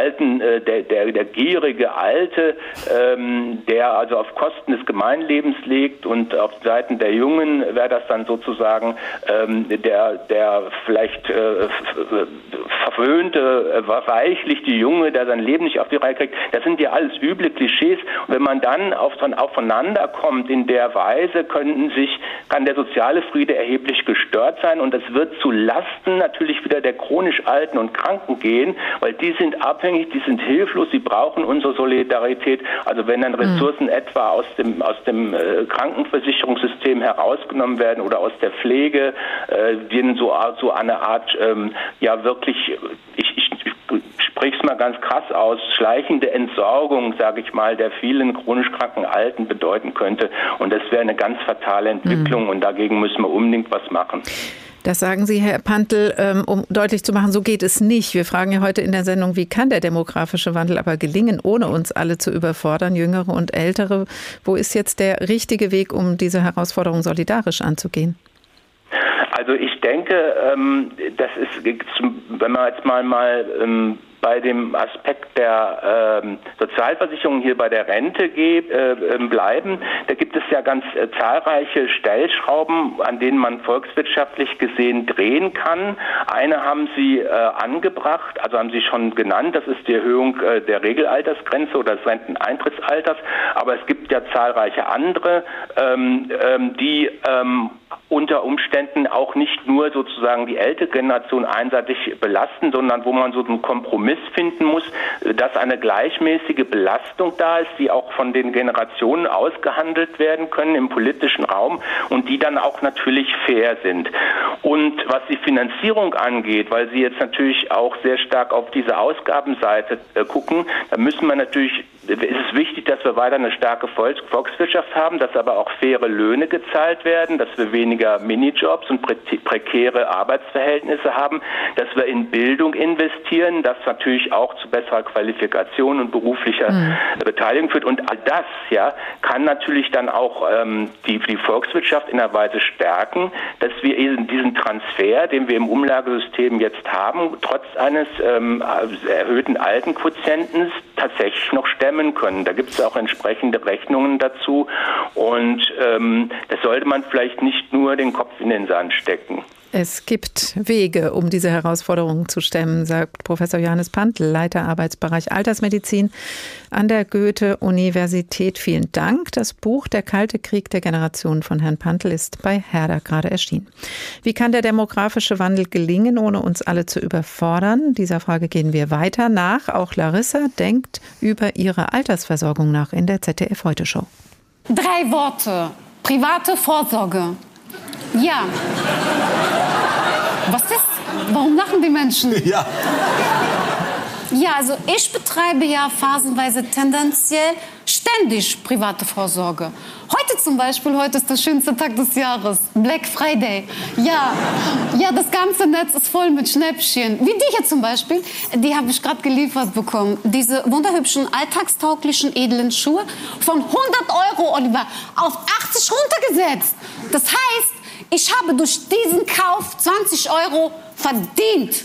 alten äh, der, der, der gierige Alte, ähm, der also auf Kosten des Gemeinlebens legt und auf Seiten der Jungen wäre das dann sozusagen ähm, der, der vielleicht äh, verwöhnte, äh, die Junge, der sein Leben nicht auf die Reihe kriegt. Das sind ja alles üble Klischees. Und wenn man dann auf, aufeinander kommt in der Weise, könnten sich, kann der soziale Friede erheblich gestört sein und es wird zu Lasten natürlich wieder der chronisch Alten und Kranken gehen, weil die sind abhängig, die sind sind hilflos, sie brauchen unsere Solidarität. Also wenn dann Ressourcen mhm. etwa aus dem, aus dem äh, Krankenversicherungssystem herausgenommen werden oder aus der Pflege, äh, denen so, so eine Art, ähm, ja wirklich, ich, ich, ich spreche es mal ganz krass aus, schleichende Entsorgung, sage ich mal, der vielen chronisch kranken Alten bedeuten könnte. Und das wäre eine ganz fatale Entwicklung mhm. und dagegen müssen wir unbedingt was machen. Das sagen Sie, Herr Pantel, ähm, um deutlich zu machen, so geht es nicht. Wir fragen ja heute in der Sendung, wie kann der demografische Wandel aber gelingen, ohne uns alle zu überfordern, Jüngere und Ältere? Wo ist jetzt der richtige Weg, um diese Herausforderung solidarisch anzugehen? Also ich denke, ähm, das ist, wenn man jetzt mal mal ähm, bei dem Aspekt der ähm, Sozialversicherung hier bei der Rente äh, ähm, bleiben, da gibt es ja ganz äh, zahlreiche Stellschrauben, an denen man volkswirtschaftlich gesehen drehen kann. Eine haben Sie äh, angebracht, also haben Sie schon genannt, das ist die Erhöhung äh, der Regelaltersgrenze oder des Renteneintrittsalters, aber es gibt ja zahlreiche andere, ähm, ähm die ähm, unter Umständen auch nicht nur sozusagen die ältere Generation einseitig belasten, sondern wo man so einen Kompromiss finden muss, dass eine gleichmäßige Belastung da ist, die auch von den Generationen ausgehandelt werden können im politischen Raum und die dann auch natürlich fair sind. Und was die Finanzierung angeht, weil Sie jetzt natürlich auch sehr stark auf diese Ausgabenseite äh, gucken, da müssen wir natürlich es wichtig, dass wir weiter eine starke Volkswirtschaft haben, dass aber auch faire Löhne gezahlt werden, dass wir weniger Minijobs und prekäre Arbeitsverhältnisse haben, dass wir in Bildung investieren, das natürlich auch zu besserer Qualifikation und beruflicher mhm. Beteiligung führt. Und all das ja, kann natürlich dann auch ähm, die, die Volkswirtschaft in einer Weise stärken, dass wir eben diesen Transfer, den wir im Umlagesystem jetzt haben, trotz eines ähm, erhöhten Altenquotientens tatsächlich noch stemmen können. Da gibt es auch entsprechende Rechnungen dazu und ähm, das sollte man vielleicht nicht nur den Kopf in den Sand stecken. Es gibt Wege, um diese Herausforderungen zu stemmen, sagt Professor Johannes Pantl, Leiter Arbeitsbereich Altersmedizin an der Goethe-Universität. Vielen Dank. Das Buch Der Kalte Krieg der Generation von Herrn Pantl ist bei Herder gerade erschienen. Wie kann der demografische Wandel gelingen, ohne uns alle zu überfordern? Dieser Frage gehen wir weiter nach. Auch Larissa denkt über ihre Altersversorgung nach in der ZDF Heute Show. Drei Worte. Private Vorsorge. Ja. Was ist? Warum lachen die Menschen? Ja. Ja, also ich betreibe ja phasenweise tendenziell ständig private Vorsorge. Heute zum Beispiel, heute ist der schönste Tag des Jahres, Black Friday. Ja, ja, das ganze Netz ist voll mit Schnäppchen. Wie die hier zum Beispiel, die habe ich gerade geliefert bekommen. Diese wunderhübschen, alltagstauglichen, edlen Schuhe von 100 Euro, Oliver, auf 80 runtergesetzt. Das heißt, ich habe durch diesen Kauf 20 Euro verdient.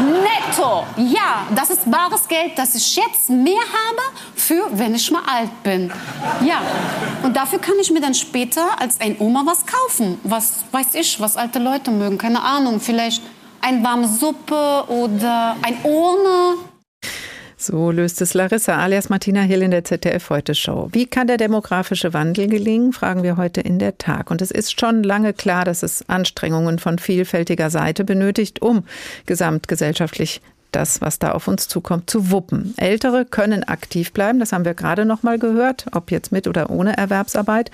Netto. Ja, das ist bares Geld, das ich jetzt mehr habe, für wenn ich mal alt bin. Ja, und dafür kann ich mir dann später als ein Oma was kaufen. Was weiß ich, was alte Leute mögen. Keine Ahnung, vielleicht eine warme Suppe oder ein Urne. So löst es Larissa alias Martina Hill in der ZDF Heute Show. Wie kann der demografische Wandel gelingen, fragen wir heute in der Tag. Und es ist schon lange klar, dass es Anstrengungen von vielfältiger Seite benötigt, um gesamtgesellschaftlich das, was da auf uns zukommt, zu wuppen. Ältere können aktiv bleiben, das haben wir gerade noch mal gehört, ob jetzt mit oder ohne Erwerbsarbeit.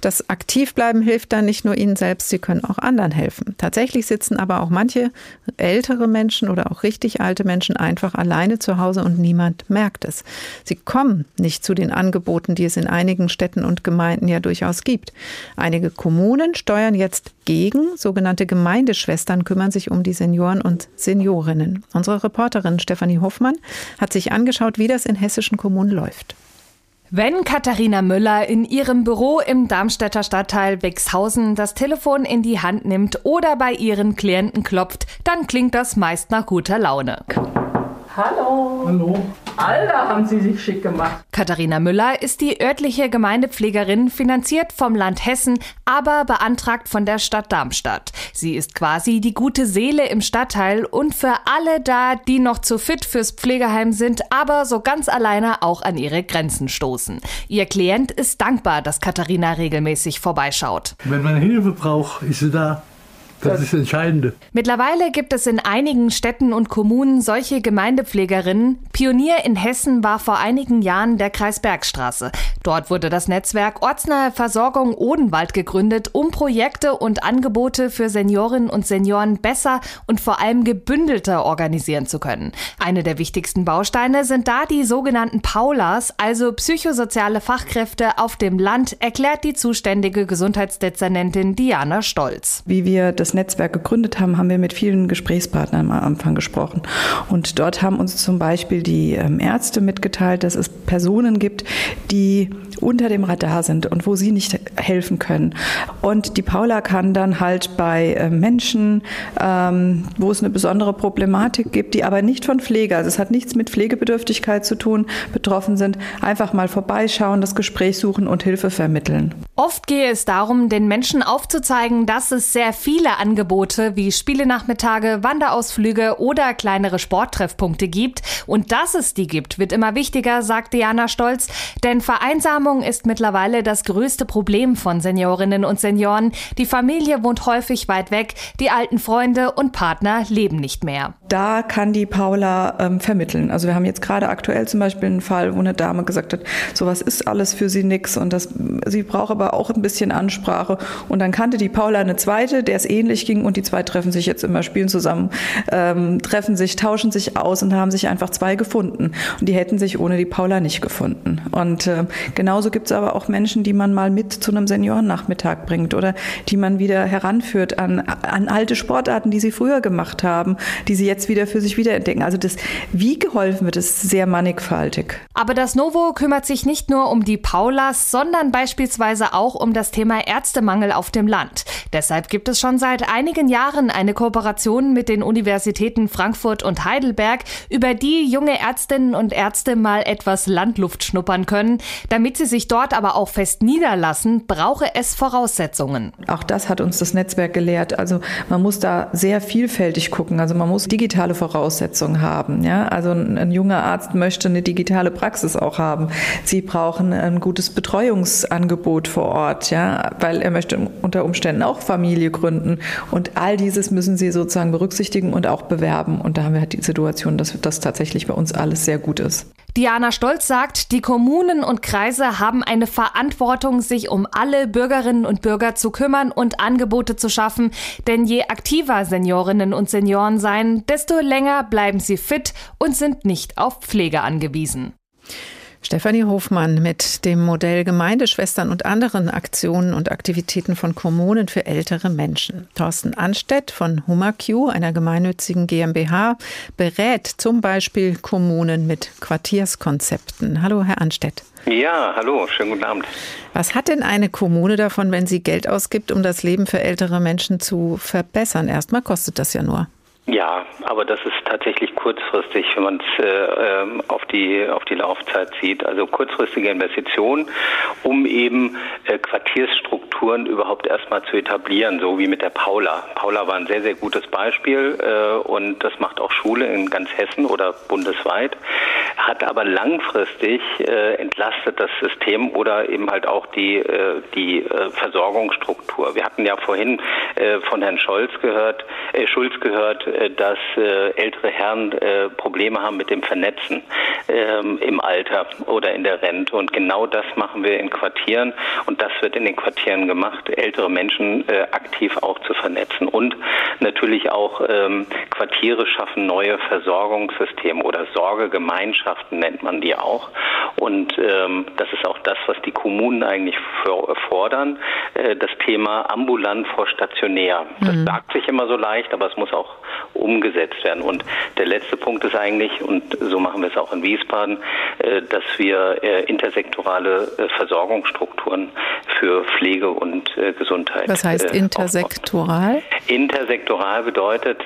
Das Aktivbleiben hilft dann nicht nur ihnen selbst, sie können auch anderen helfen. Tatsächlich sitzen aber auch manche ältere Menschen oder auch richtig alte Menschen einfach alleine zu Hause und niemand merkt es. Sie kommen nicht zu den Angeboten, die es in einigen Städten und Gemeinden ja durchaus gibt. Einige Kommunen steuern jetzt gegen. Sogenannte Gemeindeschwestern kümmern sich um die Senioren und Seniorinnen. Unsere Reporterin Stefanie Hoffmann hat sich angeschaut, wie das in hessischen Kommunen läuft. Wenn Katharina Müller in ihrem Büro im Darmstädter Stadtteil Wixhausen das Telefon in die Hand nimmt oder bei ihren Klienten klopft, dann klingt das meist nach guter Laune. Hallo. Hallo. Alter, haben Sie sich schick gemacht. Katharina Müller ist die örtliche Gemeindepflegerin, finanziert vom Land Hessen, aber beantragt von der Stadt Darmstadt. Sie ist quasi die gute Seele im Stadtteil und für alle da, die noch zu fit fürs Pflegeheim sind, aber so ganz alleine auch an ihre Grenzen stoßen. Ihr Klient ist dankbar, dass Katharina regelmäßig vorbeischaut. Wenn man Hilfe braucht, ist sie da. Das ist das Entscheidende. Mittlerweile gibt es in einigen Städten und Kommunen solche Gemeindepflegerinnen. Pionier in Hessen war vor einigen Jahren der Kreis Bergstraße. Dort wurde das Netzwerk Ortsnahe Versorgung Odenwald gegründet, um Projekte und Angebote für Seniorinnen und Senioren besser und vor allem gebündelter organisieren zu können. Eine der wichtigsten Bausteine sind da die sogenannten Paulas, also psychosoziale Fachkräfte auf dem Land, erklärt die zuständige Gesundheitsdezernentin Diana Stolz. Wie wir das Netzwerk gegründet haben, haben wir mit vielen Gesprächspartnern am Anfang gesprochen. Und dort haben uns zum Beispiel die ähm, Ärzte mitgeteilt, dass es Personen gibt, die unter dem Radar sind und wo sie nicht helfen können. Und die Paula kann dann halt bei äh, Menschen, ähm, wo es eine besondere Problematik gibt, die aber nicht von Pflege, also es hat nichts mit Pflegebedürftigkeit zu tun, betroffen sind, einfach mal vorbeischauen, das Gespräch suchen und Hilfe vermitteln. Oft gehe es darum, den Menschen aufzuzeigen, dass es sehr viele Angebote wie Spielenachmittage, Wanderausflüge oder kleinere Sporttreffpunkte gibt. Und dass es die gibt, wird immer wichtiger, sagt Diana Stolz. Denn Vereinsamung ist mittlerweile das größte Problem von Seniorinnen und Senioren. Die Familie wohnt häufig weit weg, die alten Freunde und Partner leben nicht mehr. Da kann die Paula ähm, vermitteln. Also wir haben jetzt gerade aktuell zum Beispiel einen Fall, wo eine Dame gesagt hat, sowas ist alles für sie nix und das, sie braucht aber auch ein bisschen Ansprache. Und dann kannte die Paula eine zweite, der es ähnlich ging und die zwei treffen sich jetzt immer, spielen zusammen, ähm, treffen sich, tauschen sich aus und haben sich einfach zwei gefunden. Und die hätten sich ohne die Paula nicht gefunden. Und äh, genauso gibt es aber auch Menschen, die man mal mit zu einem Seniorennachmittag bringt oder die man wieder heranführt an, an alte Sportarten, die sie früher gemacht haben, die sie jetzt wieder für sich wiederentdecken. Also das, wie geholfen wird, ist sehr mannigfaltig. Aber das Novo kümmert sich nicht nur um die Paulas, sondern beispielsweise auch um das Thema Ärztemangel auf dem Land. Deshalb gibt es schon seit einigen Jahren eine Kooperation mit den Universitäten Frankfurt und Heidelberg, über die junge Ärztinnen und Ärzte mal etwas Landluft schnuppern können. Damit sie sich dort aber auch fest niederlassen, brauche es Voraussetzungen. Auch das hat uns das Netzwerk gelehrt. Also man muss da sehr vielfältig gucken. Also man muss digitale Voraussetzungen haben. Ja? Also ein, ein junger Arzt möchte eine digitale Praxis auch haben. Sie brauchen ein gutes Betreuungsangebot vor Ort, ja, weil er möchte unter Umständen auch Familie gründen. Und all dieses müssen sie sozusagen berücksichtigen und auch bewerben. Und da haben wir halt die Situation, dass das tatsächlich bei uns alles sehr gut ist. Diana Stolz sagt, die Kommunen und Kreise haben eine Verantwortung, sich um alle Bürgerinnen und Bürger zu kümmern und Angebote zu schaffen. Denn je aktiver Seniorinnen und Senioren sein, desto länger bleiben sie fit und sind nicht auf Pflege angewiesen. Stefanie Hofmann mit dem Modell Gemeindeschwestern und anderen Aktionen und Aktivitäten von Kommunen für ältere Menschen. Thorsten Anstedt von HumaQ, einer gemeinnützigen GmbH, berät zum Beispiel Kommunen mit Quartierskonzepten. Hallo, Herr Anstedt. Ja, hallo, schönen guten Abend. Was hat denn eine Kommune davon, wenn sie Geld ausgibt, um das Leben für ältere Menschen zu verbessern? Erstmal kostet das ja nur. Ja, aber das ist tatsächlich kurzfristig, wenn man es äh, ähm, auf die auf die Laufzeit sieht. Also kurzfristige Investitionen, um eben äh, Quartiersstrukturen überhaupt erstmal zu etablieren, so wie mit der Paula. Paula war ein sehr sehr gutes Beispiel äh, und das macht auch Schule in ganz Hessen oder bundesweit, hat aber langfristig äh, entlastet das System oder eben halt auch die äh, die äh, Versorgungsstruktur. Wir hatten ja vorhin äh, von Herrn Scholz gehört, äh, Schulz gehört dass äh, ältere Herren äh, Probleme haben mit dem Vernetzen ähm, im Alter oder in der Rente. Und genau das machen wir in Quartieren und das wird in den Quartieren gemacht, ältere Menschen aktiv auch zu vernetzen. Und natürlich auch ähm, Quartiere schaffen neue Versorgungssysteme oder Sorgegemeinschaften nennt man die auch. Und ähm, das ist auch das, was die Kommunen eigentlich fordern, das Thema ambulant vor stationär. Das mhm. sagt sich immer so leicht, aber es muss auch umgesetzt werden. Und der letzte Punkt ist eigentlich, und so machen wir es auch in Wiesbaden, äh, dass wir äh, intersektorale äh, Versorgungsstrukturen für Pflege und Gesundheit. Was heißt intersektoral? Intersektoral bedeutet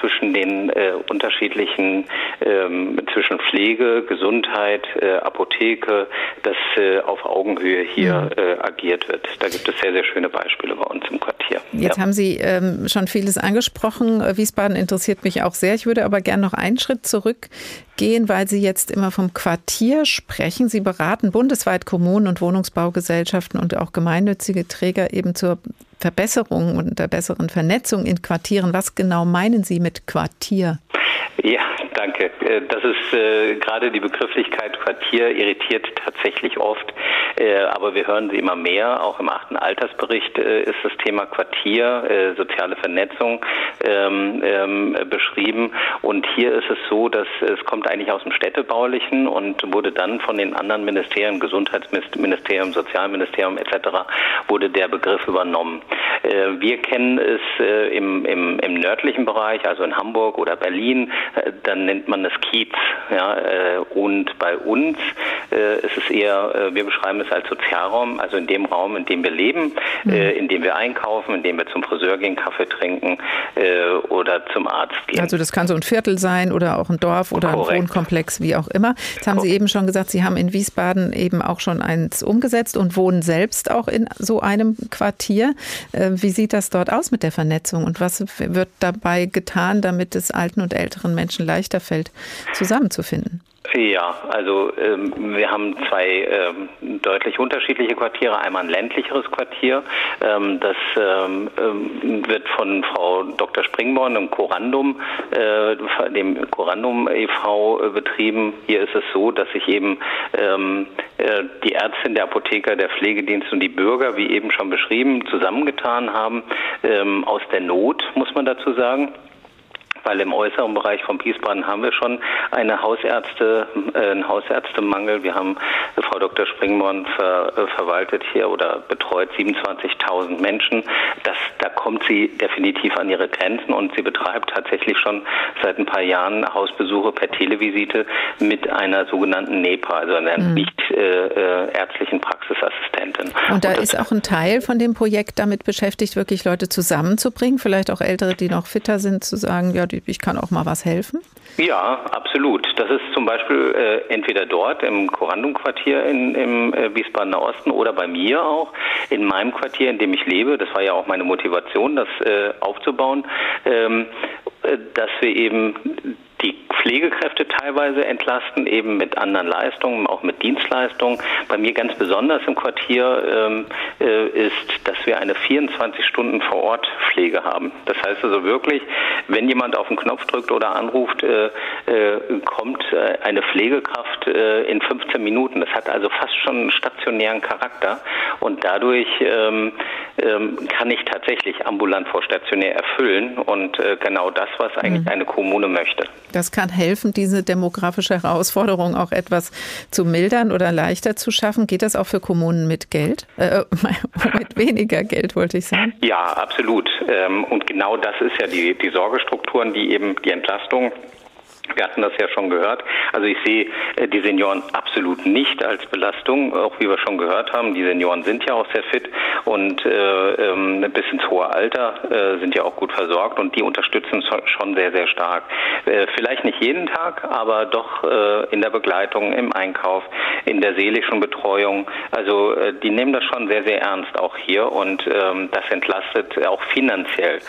zwischen den unterschiedlichen, ähm, zwischen Pflege, Gesundheit, Apotheke, dass auf Augenhöhe hier mhm. agiert wird. Da gibt es sehr, sehr schöne Beispiele bei uns im Quartier. Jetzt ja. haben Sie ähm, schon vieles angesprochen. Wiesbaden interessiert mich auch sehr. Ich würde aber gerne noch einen Schritt zurückgehen, weil Sie jetzt immer vom Quartier sprechen. Sie beraten bundesweit Kommunen und Wohnungsbaugesellschaften und auch gemeinnützige Träger eben zur Verbesserung und der besseren Vernetzung in Quartieren. Was genau meinen Sie mit Quartier? Ja, danke. Äh, das ist äh, gerade die Begrifflichkeit Quartier irritiert tatsächlich oft, äh, aber wir hören sie immer mehr. Auch im achten Altersbericht äh, ist das Thema Quartier, äh, soziale Vernetzung ähm, ähm, beschrieben. Und hier ist es so, dass es kommt eigentlich aus dem Städtebaulichen und wurde dann von den anderen Ministerien, Gesundheitsministerium, Sozialministerium etc., wurde der Begriff übernommen. Äh, wir kennen es im, im, im nördlichen Bereich, also in Hamburg oder Berlin, dann nennt man es Kiez. Ja, äh, und bei uns äh, ist es eher, äh, wir beschreiben es als Sozialraum, also in dem Raum, in dem wir leben, mhm. äh, in dem wir einkaufen, in dem wir zum Friseur gehen, Kaffee trinken äh, oder zum Arzt gehen. Also das kann so ein Viertel sein oder auch ein Dorf oder Korrekt. ein Wohnkomplex, wie auch immer. Jetzt haben Korrekt. Sie eben schon gesagt, Sie haben in Wiesbaden eben auch schon eins umgesetzt und wohnen selbst auch in so einem Quartier. Äh, wie sieht das dort aus mit der Vernetzung und was wird dabei getan, damit es alten und älteren Menschen leichter fällt, zusammenzufinden? Ja, also ähm, wir haben zwei ähm, deutlich unterschiedliche Quartiere. Einmal ein ländlicheres Quartier, ähm, das ähm, ähm, wird von Frau Dr. Springborn im Corandum, äh, dem Corandum e.V. Äh, betrieben. Hier ist es so, dass sich eben ähm, äh, die Ärztin, der Apotheker, der Pflegedienst und die Bürger, wie eben schon beschrieben, zusammengetan haben aus der Not, muss man dazu sagen weil im äußeren Bereich von Wiesbaden haben wir schon eine Hausärzte, äh, einen Hausärztemangel. Wir haben äh, Frau Dr. Springborn ver, äh, verwaltet hier oder betreut 27.000 Menschen. Das, da kommt sie definitiv an ihre Grenzen und sie betreibt tatsächlich schon seit ein paar Jahren Hausbesuche per Televisite mit einer sogenannten NEPA, also einer mhm. nicht äh, äh, ärztlichen Praxisassistentin. Und da und ist auch ein Teil von dem Projekt damit beschäftigt, wirklich Leute zusammenzubringen, vielleicht auch Ältere, die noch fitter sind, zu sagen, ja, ich kann auch mal was helfen? Ja, absolut. Das ist zum Beispiel äh, entweder dort im Korandum-Quartier im äh, Wiesbadener Osten oder bei mir auch in meinem Quartier, in dem ich lebe. Das war ja auch meine Motivation, das äh, aufzubauen, ähm, äh, dass wir eben die Pflegekräfte teilweise entlasten, eben mit anderen Leistungen, auch mit Dienstleistungen. Bei mir ganz besonders im Quartier ähm, äh, ist, dass wir eine 24 Stunden vor Ort Pflege haben. Das heißt also wirklich, wenn jemand auf den Knopf drückt oder anruft, äh, äh, kommt äh, eine Pflegekraft äh, in 15 Minuten. Das hat also fast schon einen stationären Charakter und dadurch ähm, ähm, kann ich tatsächlich ambulant vor stationär erfüllen und äh, genau das, was eigentlich mhm. eine Kommune möchte. Das kann helfen, diese demografische Herausforderung auch etwas zu mildern oder leichter zu schaffen. Geht das auch für Kommunen mit Geld? Äh, mit weniger Geld, wollte ich sagen. Ja, absolut. Ähm, und genau das ist ja die, die Sorgestrukturen, die eben die Entlastung wir hatten das ja schon gehört. Also ich sehe äh, die Senioren absolut nicht als Belastung, auch wie wir schon gehört haben. Die Senioren sind ja auch sehr fit und äh, ähm, bis ins hohe Alter äh, sind ja auch gut versorgt und die unterstützen schon sehr, sehr stark. Äh, vielleicht nicht jeden Tag, aber doch äh, in der Begleitung, im Einkauf, in der seelischen Betreuung. Also äh, die nehmen das schon sehr, sehr ernst auch hier und ähm, das entlastet auch finanziell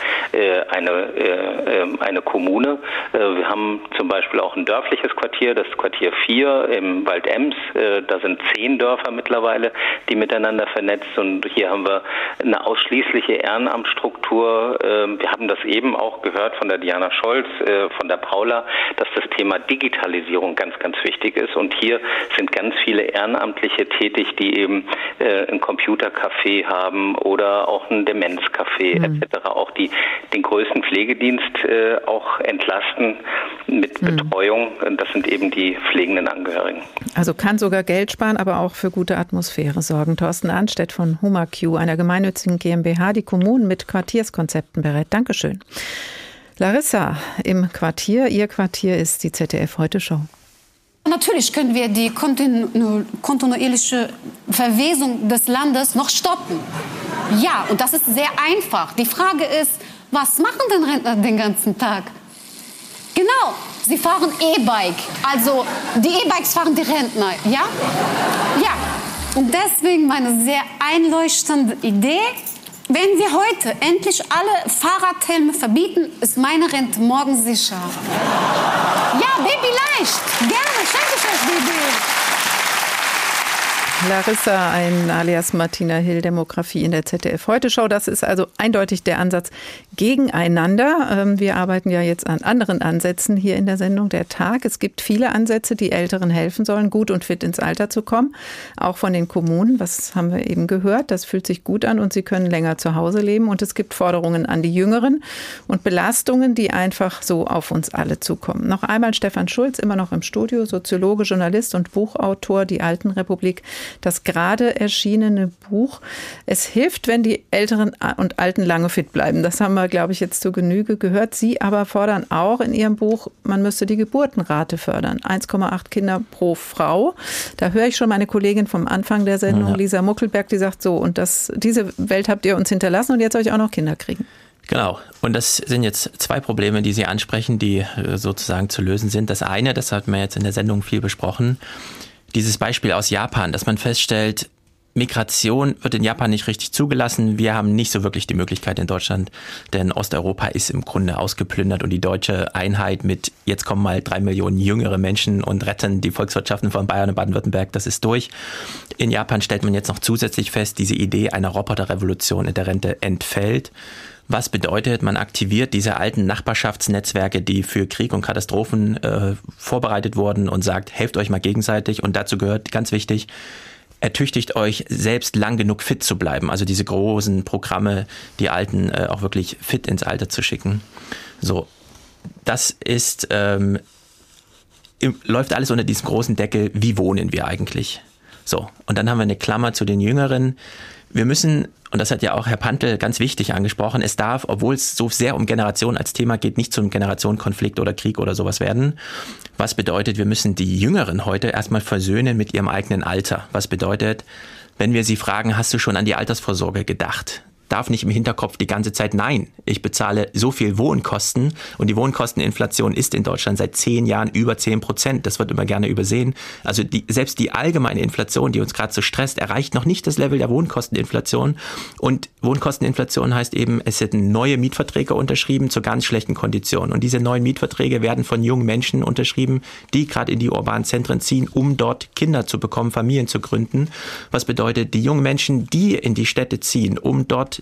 eine, ähm, eine Kommune. wir haben zum Beispiel auch ein dörfliches Quartier, das Quartier 4 im Wald Ems. Äh, da sind zehn Dörfer mittlerweile, die miteinander vernetzt und hier haben wir eine ausschließliche Ehrenamtsstruktur. Ähm, wir haben das eben auch gehört von der Diana Scholz, äh, von der Paula, dass das Thema Digitalisierung ganz, ganz wichtig ist und hier sind ganz viele Ehrenamtliche tätig, die eben äh, ein Computercafé haben oder auch ein Demenzcafé mhm. etc. Auch die den größten Pflegedienst auch entlasten mit hm. Betreuung. Das sind eben die pflegenden Angehörigen. Also kann sogar Geld sparen, aber auch für gute Atmosphäre sorgen. Thorsten Anstedt von HumaQ, einer gemeinnützigen GmbH, die Kommunen mit Quartierskonzepten berät. Dankeschön. Larissa, im Quartier, Ihr Quartier ist die ZDF Heute Show. Natürlich können wir die kontinu kontinuierliche Verwesung des Landes noch stoppen. Ja, und das ist sehr einfach. Die Frage ist, was machen denn Rentner den ganzen Tag? Genau, sie fahren E-Bike. Also die E-Bikes fahren die Rentner, ja? Ja. Und deswegen meine sehr einleuchtende Idee. Wenn wir heute endlich alle Fahrradhelme verbieten, ist meine Rente morgen sicher. Ja, Baby leicht. Gerne, schenke ich euch Idee. Larissa, ein alias Martina Hill, Demografie in der ZDF Heute Show. Das ist also eindeutig der Ansatz gegeneinander. Ähm, wir arbeiten ja jetzt an anderen Ansätzen hier in der Sendung Der Tag. Es gibt viele Ansätze, die Älteren helfen sollen, gut und fit ins Alter zu kommen. Auch von den Kommunen. Was haben wir eben gehört? Das fühlt sich gut an und sie können länger zu Hause leben. Und es gibt Forderungen an die Jüngeren und Belastungen, die einfach so auf uns alle zukommen. Noch einmal Stefan Schulz, immer noch im Studio, Soziologe, Journalist und Buchautor, die Alten Republik das gerade erschienene Buch. Es hilft, wenn die Älteren und Alten lange fit bleiben. Das haben wir, glaube ich, jetzt zu Genüge gehört. Sie aber fordern auch in Ihrem Buch, man müsste die Geburtenrate fördern. 1,8 Kinder pro Frau. Da höre ich schon meine Kollegin vom Anfang der Sendung, ja. Lisa Muckelberg, die sagt so, und das, diese Welt habt ihr uns hinterlassen und jetzt soll ich auch noch Kinder kriegen. Genau. Und das sind jetzt zwei Probleme, die Sie ansprechen, die äh, sozusagen zu lösen sind. Das eine, das hat man jetzt in der Sendung viel besprochen, dieses Beispiel aus Japan, dass man feststellt, Migration wird in Japan nicht richtig zugelassen. Wir haben nicht so wirklich die Möglichkeit in Deutschland, denn Osteuropa ist im Grunde ausgeplündert und die deutsche Einheit mit jetzt kommen mal drei Millionen jüngere Menschen und retten die Volkswirtschaften von Bayern und Baden-Württemberg, das ist durch. In Japan stellt man jetzt noch zusätzlich fest, diese Idee einer Roboterrevolution in der Rente entfällt. Was bedeutet, man aktiviert diese alten Nachbarschaftsnetzwerke, die für Krieg und Katastrophen äh, vorbereitet wurden und sagt, helft euch mal gegenseitig. Und dazu gehört ganz wichtig, ertüchtigt euch selbst lang genug fit zu bleiben. Also diese großen Programme, die Alten äh, auch wirklich fit ins Alter zu schicken. So, das ist ähm, läuft alles unter diesem großen Deckel. Wie wohnen wir eigentlich? So, und dann haben wir eine Klammer zu den Jüngeren. Wir müssen und das hat ja auch Herr Pantel ganz wichtig angesprochen, es darf, obwohl es so sehr um Generation als Thema geht, nicht zum Generationenkonflikt oder Krieg oder sowas werden. Was bedeutet, wir müssen die Jüngeren heute erstmal versöhnen mit ihrem eigenen Alter. Was bedeutet, wenn wir sie fragen, hast du schon an die Altersvorsorge gedacht? Darf nicht im Hinterkopf die ganze Zeit, nein, ich bezahle so viel Wohnkosten und die Wohnkosteninflation ist in Deutschland seit zehn Jahren über zehn Prozent. Das wird immer gerne übersehen. Also die, selbst die allgemeine Inflation, die uns gerade so stresst, erreicht noch nicht das Level der Wohnkosteninflation. Und Wohnkosteninflation heißt eben, es sind neue Mietverträge unterschrieben zu ganz schlechten Konditionen. Und diese neuen Mietverträge werden von jungen Menschen unterschrieben, die gerade in die urbanen Zentren ziehen, um dort Kinder zu bekommen, Familien zu gründen. Was bedeutet, die jungen Menschen, die in die Städte ziehen, um dort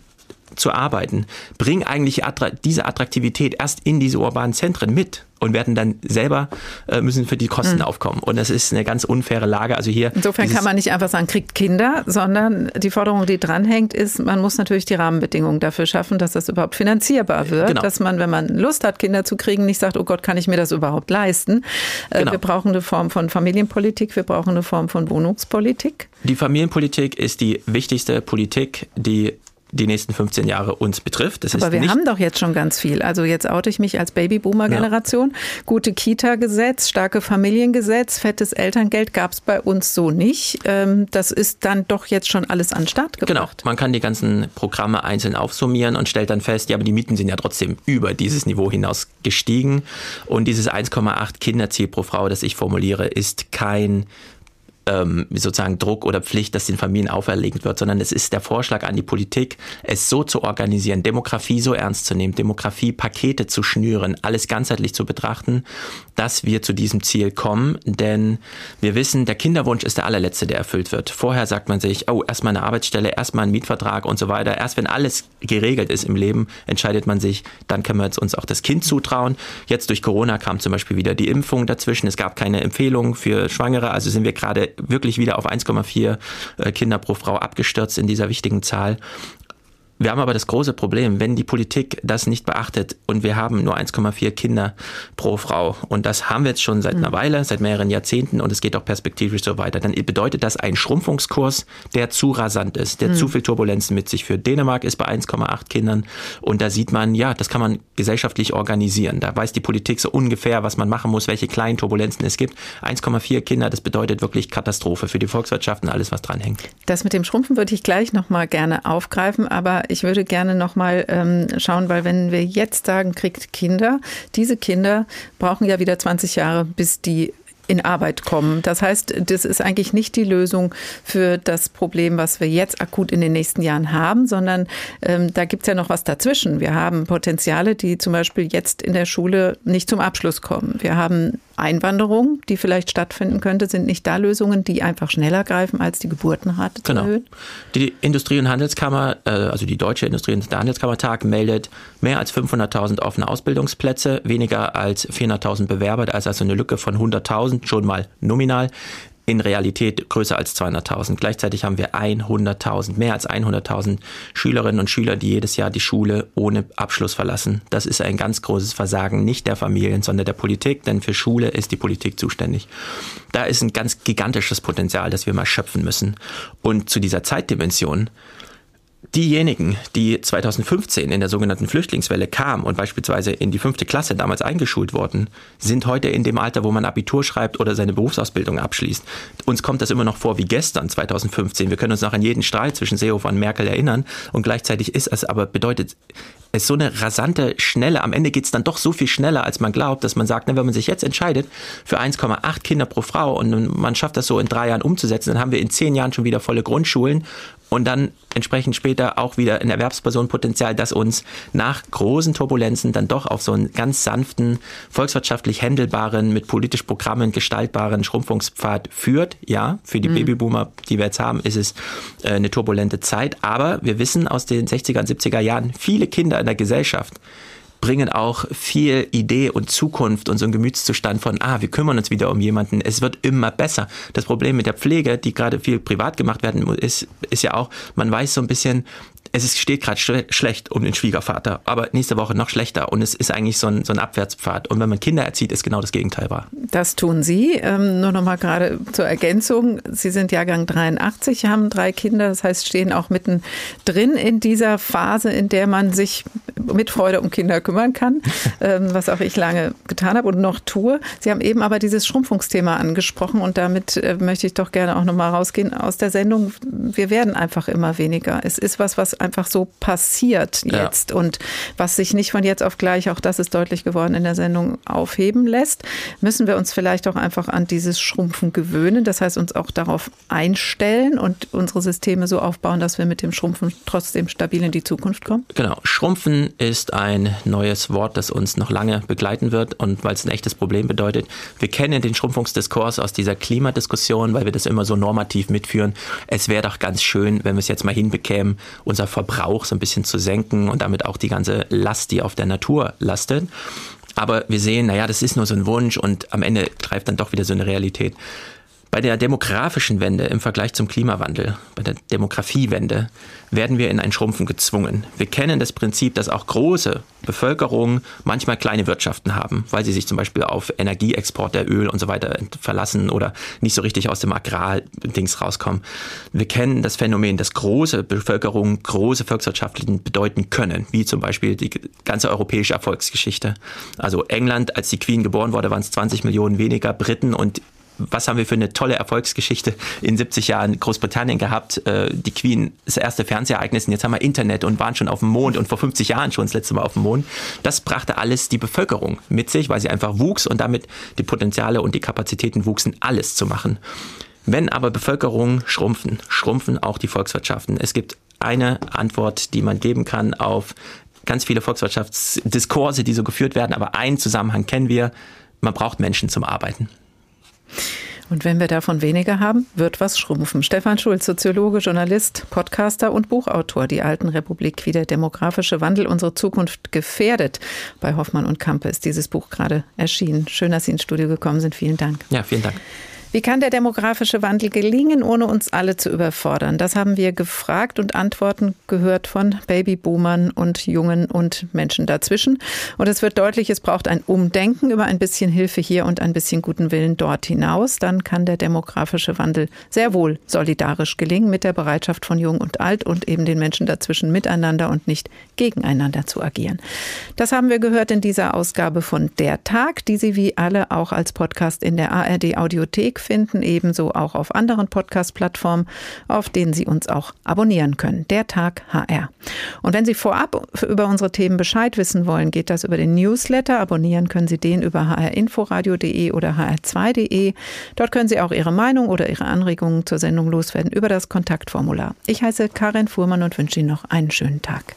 zu arbeiten, bringen eigentlich diese Attraktivität erst in diese urbanen Zentren mit und werden dann selber äh, müssen für die Kosten mhm. aufkommen. Und das ist eine ganz unfaire Lage. Also hier insofern kann man nicht einfach sagen, kriegt Kinder, sondern die Forderung, die dranhängt, ist, man muss natürlich die Rahmenbedingungen dafür schaffen, dass das überhaupt finanzierbar wird. Genau. Dass man, wenn man Lust hat, Kinder zu kriegen, nicht sagt, oh Gott, kann ich mir das überhaupt leisten? Äh, genau. Wir brauchen eine Form von Familienpolitik, wir brauchen eine Form von Wohnungspolitik. Die Familienpolitik ist die wichtigste Politik, die die nächsten 15 Jahre uns betrifft. Das Aber wir haben doch jetzt schon ganz viel. Also jetzt oute ich mich als Babyboomer-Generation. Ja. Gute Kita-Gesetz, starke Familiengesetz, fettes Elterngeld gab es bei uns so nicht. Ähm, das ist dann doch jetzt schon alles an Start gebracht. Genau, man kann die ganzen Programme einzeln aufsummieren und stellt dann fest, ja, aber die Mieten sind ja trotzdem über dieses Niveau hinaus gestiegen. Und dieses 1,8 Kinderziel pro Frau, das ich formuliere, ist kein ähm, sozusagen Druck oder Pflicht, das den Familien auferlegt wird, sondern es ist der Vorschlag an die Politik, es so zu organisieren, Demografie so ernst zu nehmen, Demografie-Pakete zu schnüren, alles ganzheitlich zu betrachten, dass wir zu diesem Ziel kommen. Denn wir wissen, der Kinderwunsch ist der allerletzte, der erfüllt wird. Vorher sagt man sich, oh, erstmal eine Arbeitsstelle, erstmal ein Mietvertrag und so weiter. Erst wenn alles geregelt ist im Leben, entscheidet man sich, dann können wir uns auch das Kind zutrauen. Jetzt durch Corona kam zum Beispiel wieder die Impfung dazwischen. Es gab keine Empfehlung für Schwangere, also sind wir gerade wirklich wieder auf 1,4 äh, Kinder pro Frau abgestürzt in dieser wichtigen Zahl. Wir haben aber das große Problem, wenn die Politik das nicht beachtet und wir haben nur 1,4 Kinder pro Frau und das haben wir jetzt schon seit einer mhm. Weile, seit mehreren Jahrzehnten und es geht auch perspektivisch so weiter, dann bedeutet das einen Schrumpfungskurs, der zu rasant ist, der mhm. zu viel Turbulenzen mit sich führt. Dänemark ist bei 1,8 Kindern und da sieht man, ja, das kann man gesellschaftlich organisieren. Da weiß die Politik so ungefähr, was man machen muss, welche kleinen Turbulenzen es gibt. 1,4 Kinder, das bedeutet wirklich Katastrophe für die Volkswirtschaft und alles, was dranhängt. Das mit dem Schrumpfen würde ich gleich nochmal gerne aufgreifen, aber ich würde gerne noch mal ähm, schauen, weil wenn wir jetzt sagen, kriegt Kinder, diese Kinder brauchen ja wieder 20 Jahre, bis die in Arbeit kommen. Das heißt, das ist eigentlich nicht die Lösung für das Problem, was wir jetzt akut in den nächsten Jahren haben, sondern ähm, da gibt es ja noch was dazwischen. Wir haben Potenziale, die zum Beispiel jetzt in der Schule nicht zum Abschluss kommen. Wir haben Einwanderung, die vielleicht stattfinden könnte, sind nicht da Lösungen, die einfach schneller greifen, als die Geburtenrate genau. zu erhöhen? Die Industrie- und Handelskammer, äh, also die Deutsche Industrie- und Handelskammertag meldet mehr als 500.000 offene Ausbildungsplätze, weniger als 400.000 Bewerber, da ist also eine Lücke von 100.000 schon mal nominal in Realität größer als 200.000. Gleichzeitig haben wir 100.000, mehr als 100.000 Schülerinnen und Schüler, die jedes Jahr die Schule ohne Abschluss verlassen. Das ist ein ganz großes Versagen, nicht der Familien, sondern der Politik, denn für Schule ist die Politik zuständig. Da ist ein ganz gigantisches Potenzial, das wir mal schöpfen müssen. Und zu dieser Zeitdimension diejenigen, die 2015 in der sogenannten Flüchtlingswelle kamen und beispielsweise in die fünfte Klasse damals eingeschult wurden, sind heute in dem Alter, wo man Abitur schreibt oder seine Berufsausbildung abschließt. Uns kommt das immer noch vor wie gestern, 2015. Wir können uns noch an jeden Streit zwischen Seehofer und Merkel erinnern und gleichzeitig ist es aber bedeutet, es so eine rasante, schnelle, am Ende geht es dann doch so viel schneller, als man glaubt, dass man sagt, na, wenn man sich jetzt entscheidet für 1,8 Kinder pro Frau und man schafft das so in drei Jahren umzusetzen, dann haben wir in zehn Jahren schon wieder volle Grundschulen und dann entsprechend später auch wieder ein Erwerbspersonenpotenzial, das uns nach großen Turbulenzen dann doch auf so einen ganz sanften, volkswirtschaftlich händelbaren, mit politisch Programmen gestaltbaren Schrumpfungspfad führt. Ja, für die mhm. Babyboomer, die wir jetzt haben, ist es äh, eine turbulente Zeit. Aber wir wissen aus den 60er und 70er Jahren, viele Kinder in der Gesellschaft bringen auch viel Idee und Zukunft und so einen Gemütszustand von, ah, wir kümmern uns wieder um jemanden, es wird immer besser. Das Problem mit der Pflege, die gerade viel privat gemacht werden muss, ist, ist ja auch, man weiß so ein bisschen, es steht gerade schlecht um den Schwiegervater, aber nächste Woche noch schlechter und es ist eigentlich so ein, so ein Abwärtspfad. Und wenn man Kinder erzieht, ist genau das Gegenteil wahr. Das tun Sie. Ähm, nur noch mal gerade zur Ergänzung. Sie sind Jahrgang 83, haben drei Kinder, das heißt, stehen auch mittendrin in dieser Phase, in der man sich mit Freude um Kinder kümmern kann, ähm, was auch ich lange getan habe und noch tue. Sie haben eben aber dieses Schrumpfungsthema angesprochen und damit äh, möchte ich doch gerne auch noch mal rausgehen aus der Sendung. Wir werden einfach immer weniger. Es ist was, was einfach so passiert jetzt ja. und was sich nicht von jetzt auf gleich, auch das ist deutlich geworden in der Sendung, aufheben lässt, müssen wir uns vielleicht auch einfach an dieses Schrumpfen gewöhnen. Das heißt, uns auch darauf einstellen und unsere Systeme so aufbauen, dass wir mit dem Schrumpfen trotzdem stabil in die Zukunft kommen? Genau. Schrumpfen ist ein neues Wort, das uns noch lange begleiten wird und weil es ein echtes Problem bedeutet. Wir kennen den Schrumpfungsdiskurs aus dieser Klimadiskussion, weil wir das immer so normativ mitführen. Es wäre doch ganz schön, wenn wir es jetzt mal hinbekämen, unser Verbrauch so ein bisschen zu senken und damit auch die ganze Last, die auf der Natur lastet. Aber wir sehen, naja, das ist nur so ein Wunsch und am Ende greift dann doch wieder so eine Realität. Bei der demografischen Wende im Vergleich zum Klimawandel, bei der Demografiewende, werden wir in ein Schrumpfen gezwungen. Wir kennen das Prinzip, dass auch große Bevölkerungen manchmal kleine Wirtschaften haben, weil sie sich zum Beispiel auf Energieexport der Öl und so weiter verlassen oder nicht so richtig aus dem Agrardings rauskommen. Wir kennen das Phänomen, dass große Bevölkerungen große Volkswirtschaften bedeuten können, wie zum Beispiel die ganze europäische Erfolgsgeschichte. Also England, als die Queen geboren wurde, waren es 20 Millionen weniger Briten und was haben wir für eine tolle Erfolgsgeschichte in 70 Jahren Großbritannien gehabt. Äh, die Queen, das erste Fernsehereignis und jetzt haben wir Internet und waren schon auf dem Mond und vor 50 Jahren schon das letzte Mal auf dem Mond. Das brachte alles die Bevölkerung mit sich, weil sie einfach wuchs und damit die Potenziale und die Kapazitäten wuchsen, alles zu machen. Wenn aber Bevölkerungen schrumpfen, schrumpfen auch die Volkswirtschaften. Es gibt eine Antwort, die man geben kann auf ganz viele Volkswirtschaftsdiskurse, die so geführt werden, aber einen Zusammenhang kennen wir, man braucht Menschen zum Arbeiten. Und wenn wir davon weniger haben, wird was schrumpfen. Stefan Schulz, Soziologe, Journalist, Podcaster und Buchautor. Die Alten Republik, wie der demografische Wandel unsere Zukunft gefährdet. Bei Hoffmann und Kampe ist dieses Buch gerade erschienen. Schön, dass Sie ins Studio gekommen sind. Vielen Dank. Ja, vielen Dank. Wie kann der demografische Wandel gelingen, ohne uns alle zu überfordern? Das haben wir gefragt und Antworten gehört von Babyboomern und Jungen und Menschen dazwischen. Und es wird deutlich, es braucht ein Umdenken über ein bisschen Hilfe hier und ein bisschen guten Willen dort hinaus. Dann kann der demografische Wandel sehr wohl solidarisch gelingen mit der Bereitschaft von Jung und Alt und eben den Menschen dazwischen miteinander und nicht gegeneinander zu agieren. Das haben wir gehört in dieser Ausgabe von Der Tag, die Sie wie alle auch als Podcast in der ARD Audiothek finden, ebenso auch auf anderen Podcast-Plattformen, auf denen Sie uns auch abonnieren können. Der Tag HR. Und wenn Sie vorab über unsere Themen Bescheid wissen wollen, geht das über den Newsletter. Abonnieren können Sie den über hrinforadio.de oder hr2.de. Dort können Sie auch Ihre Meinung oder Ihre Anregungen zur Sendung loswerden über das Kontaktformular. Ich heiße Karin Fuhrmann und wünsche Ihnen noch einen schönen Tag.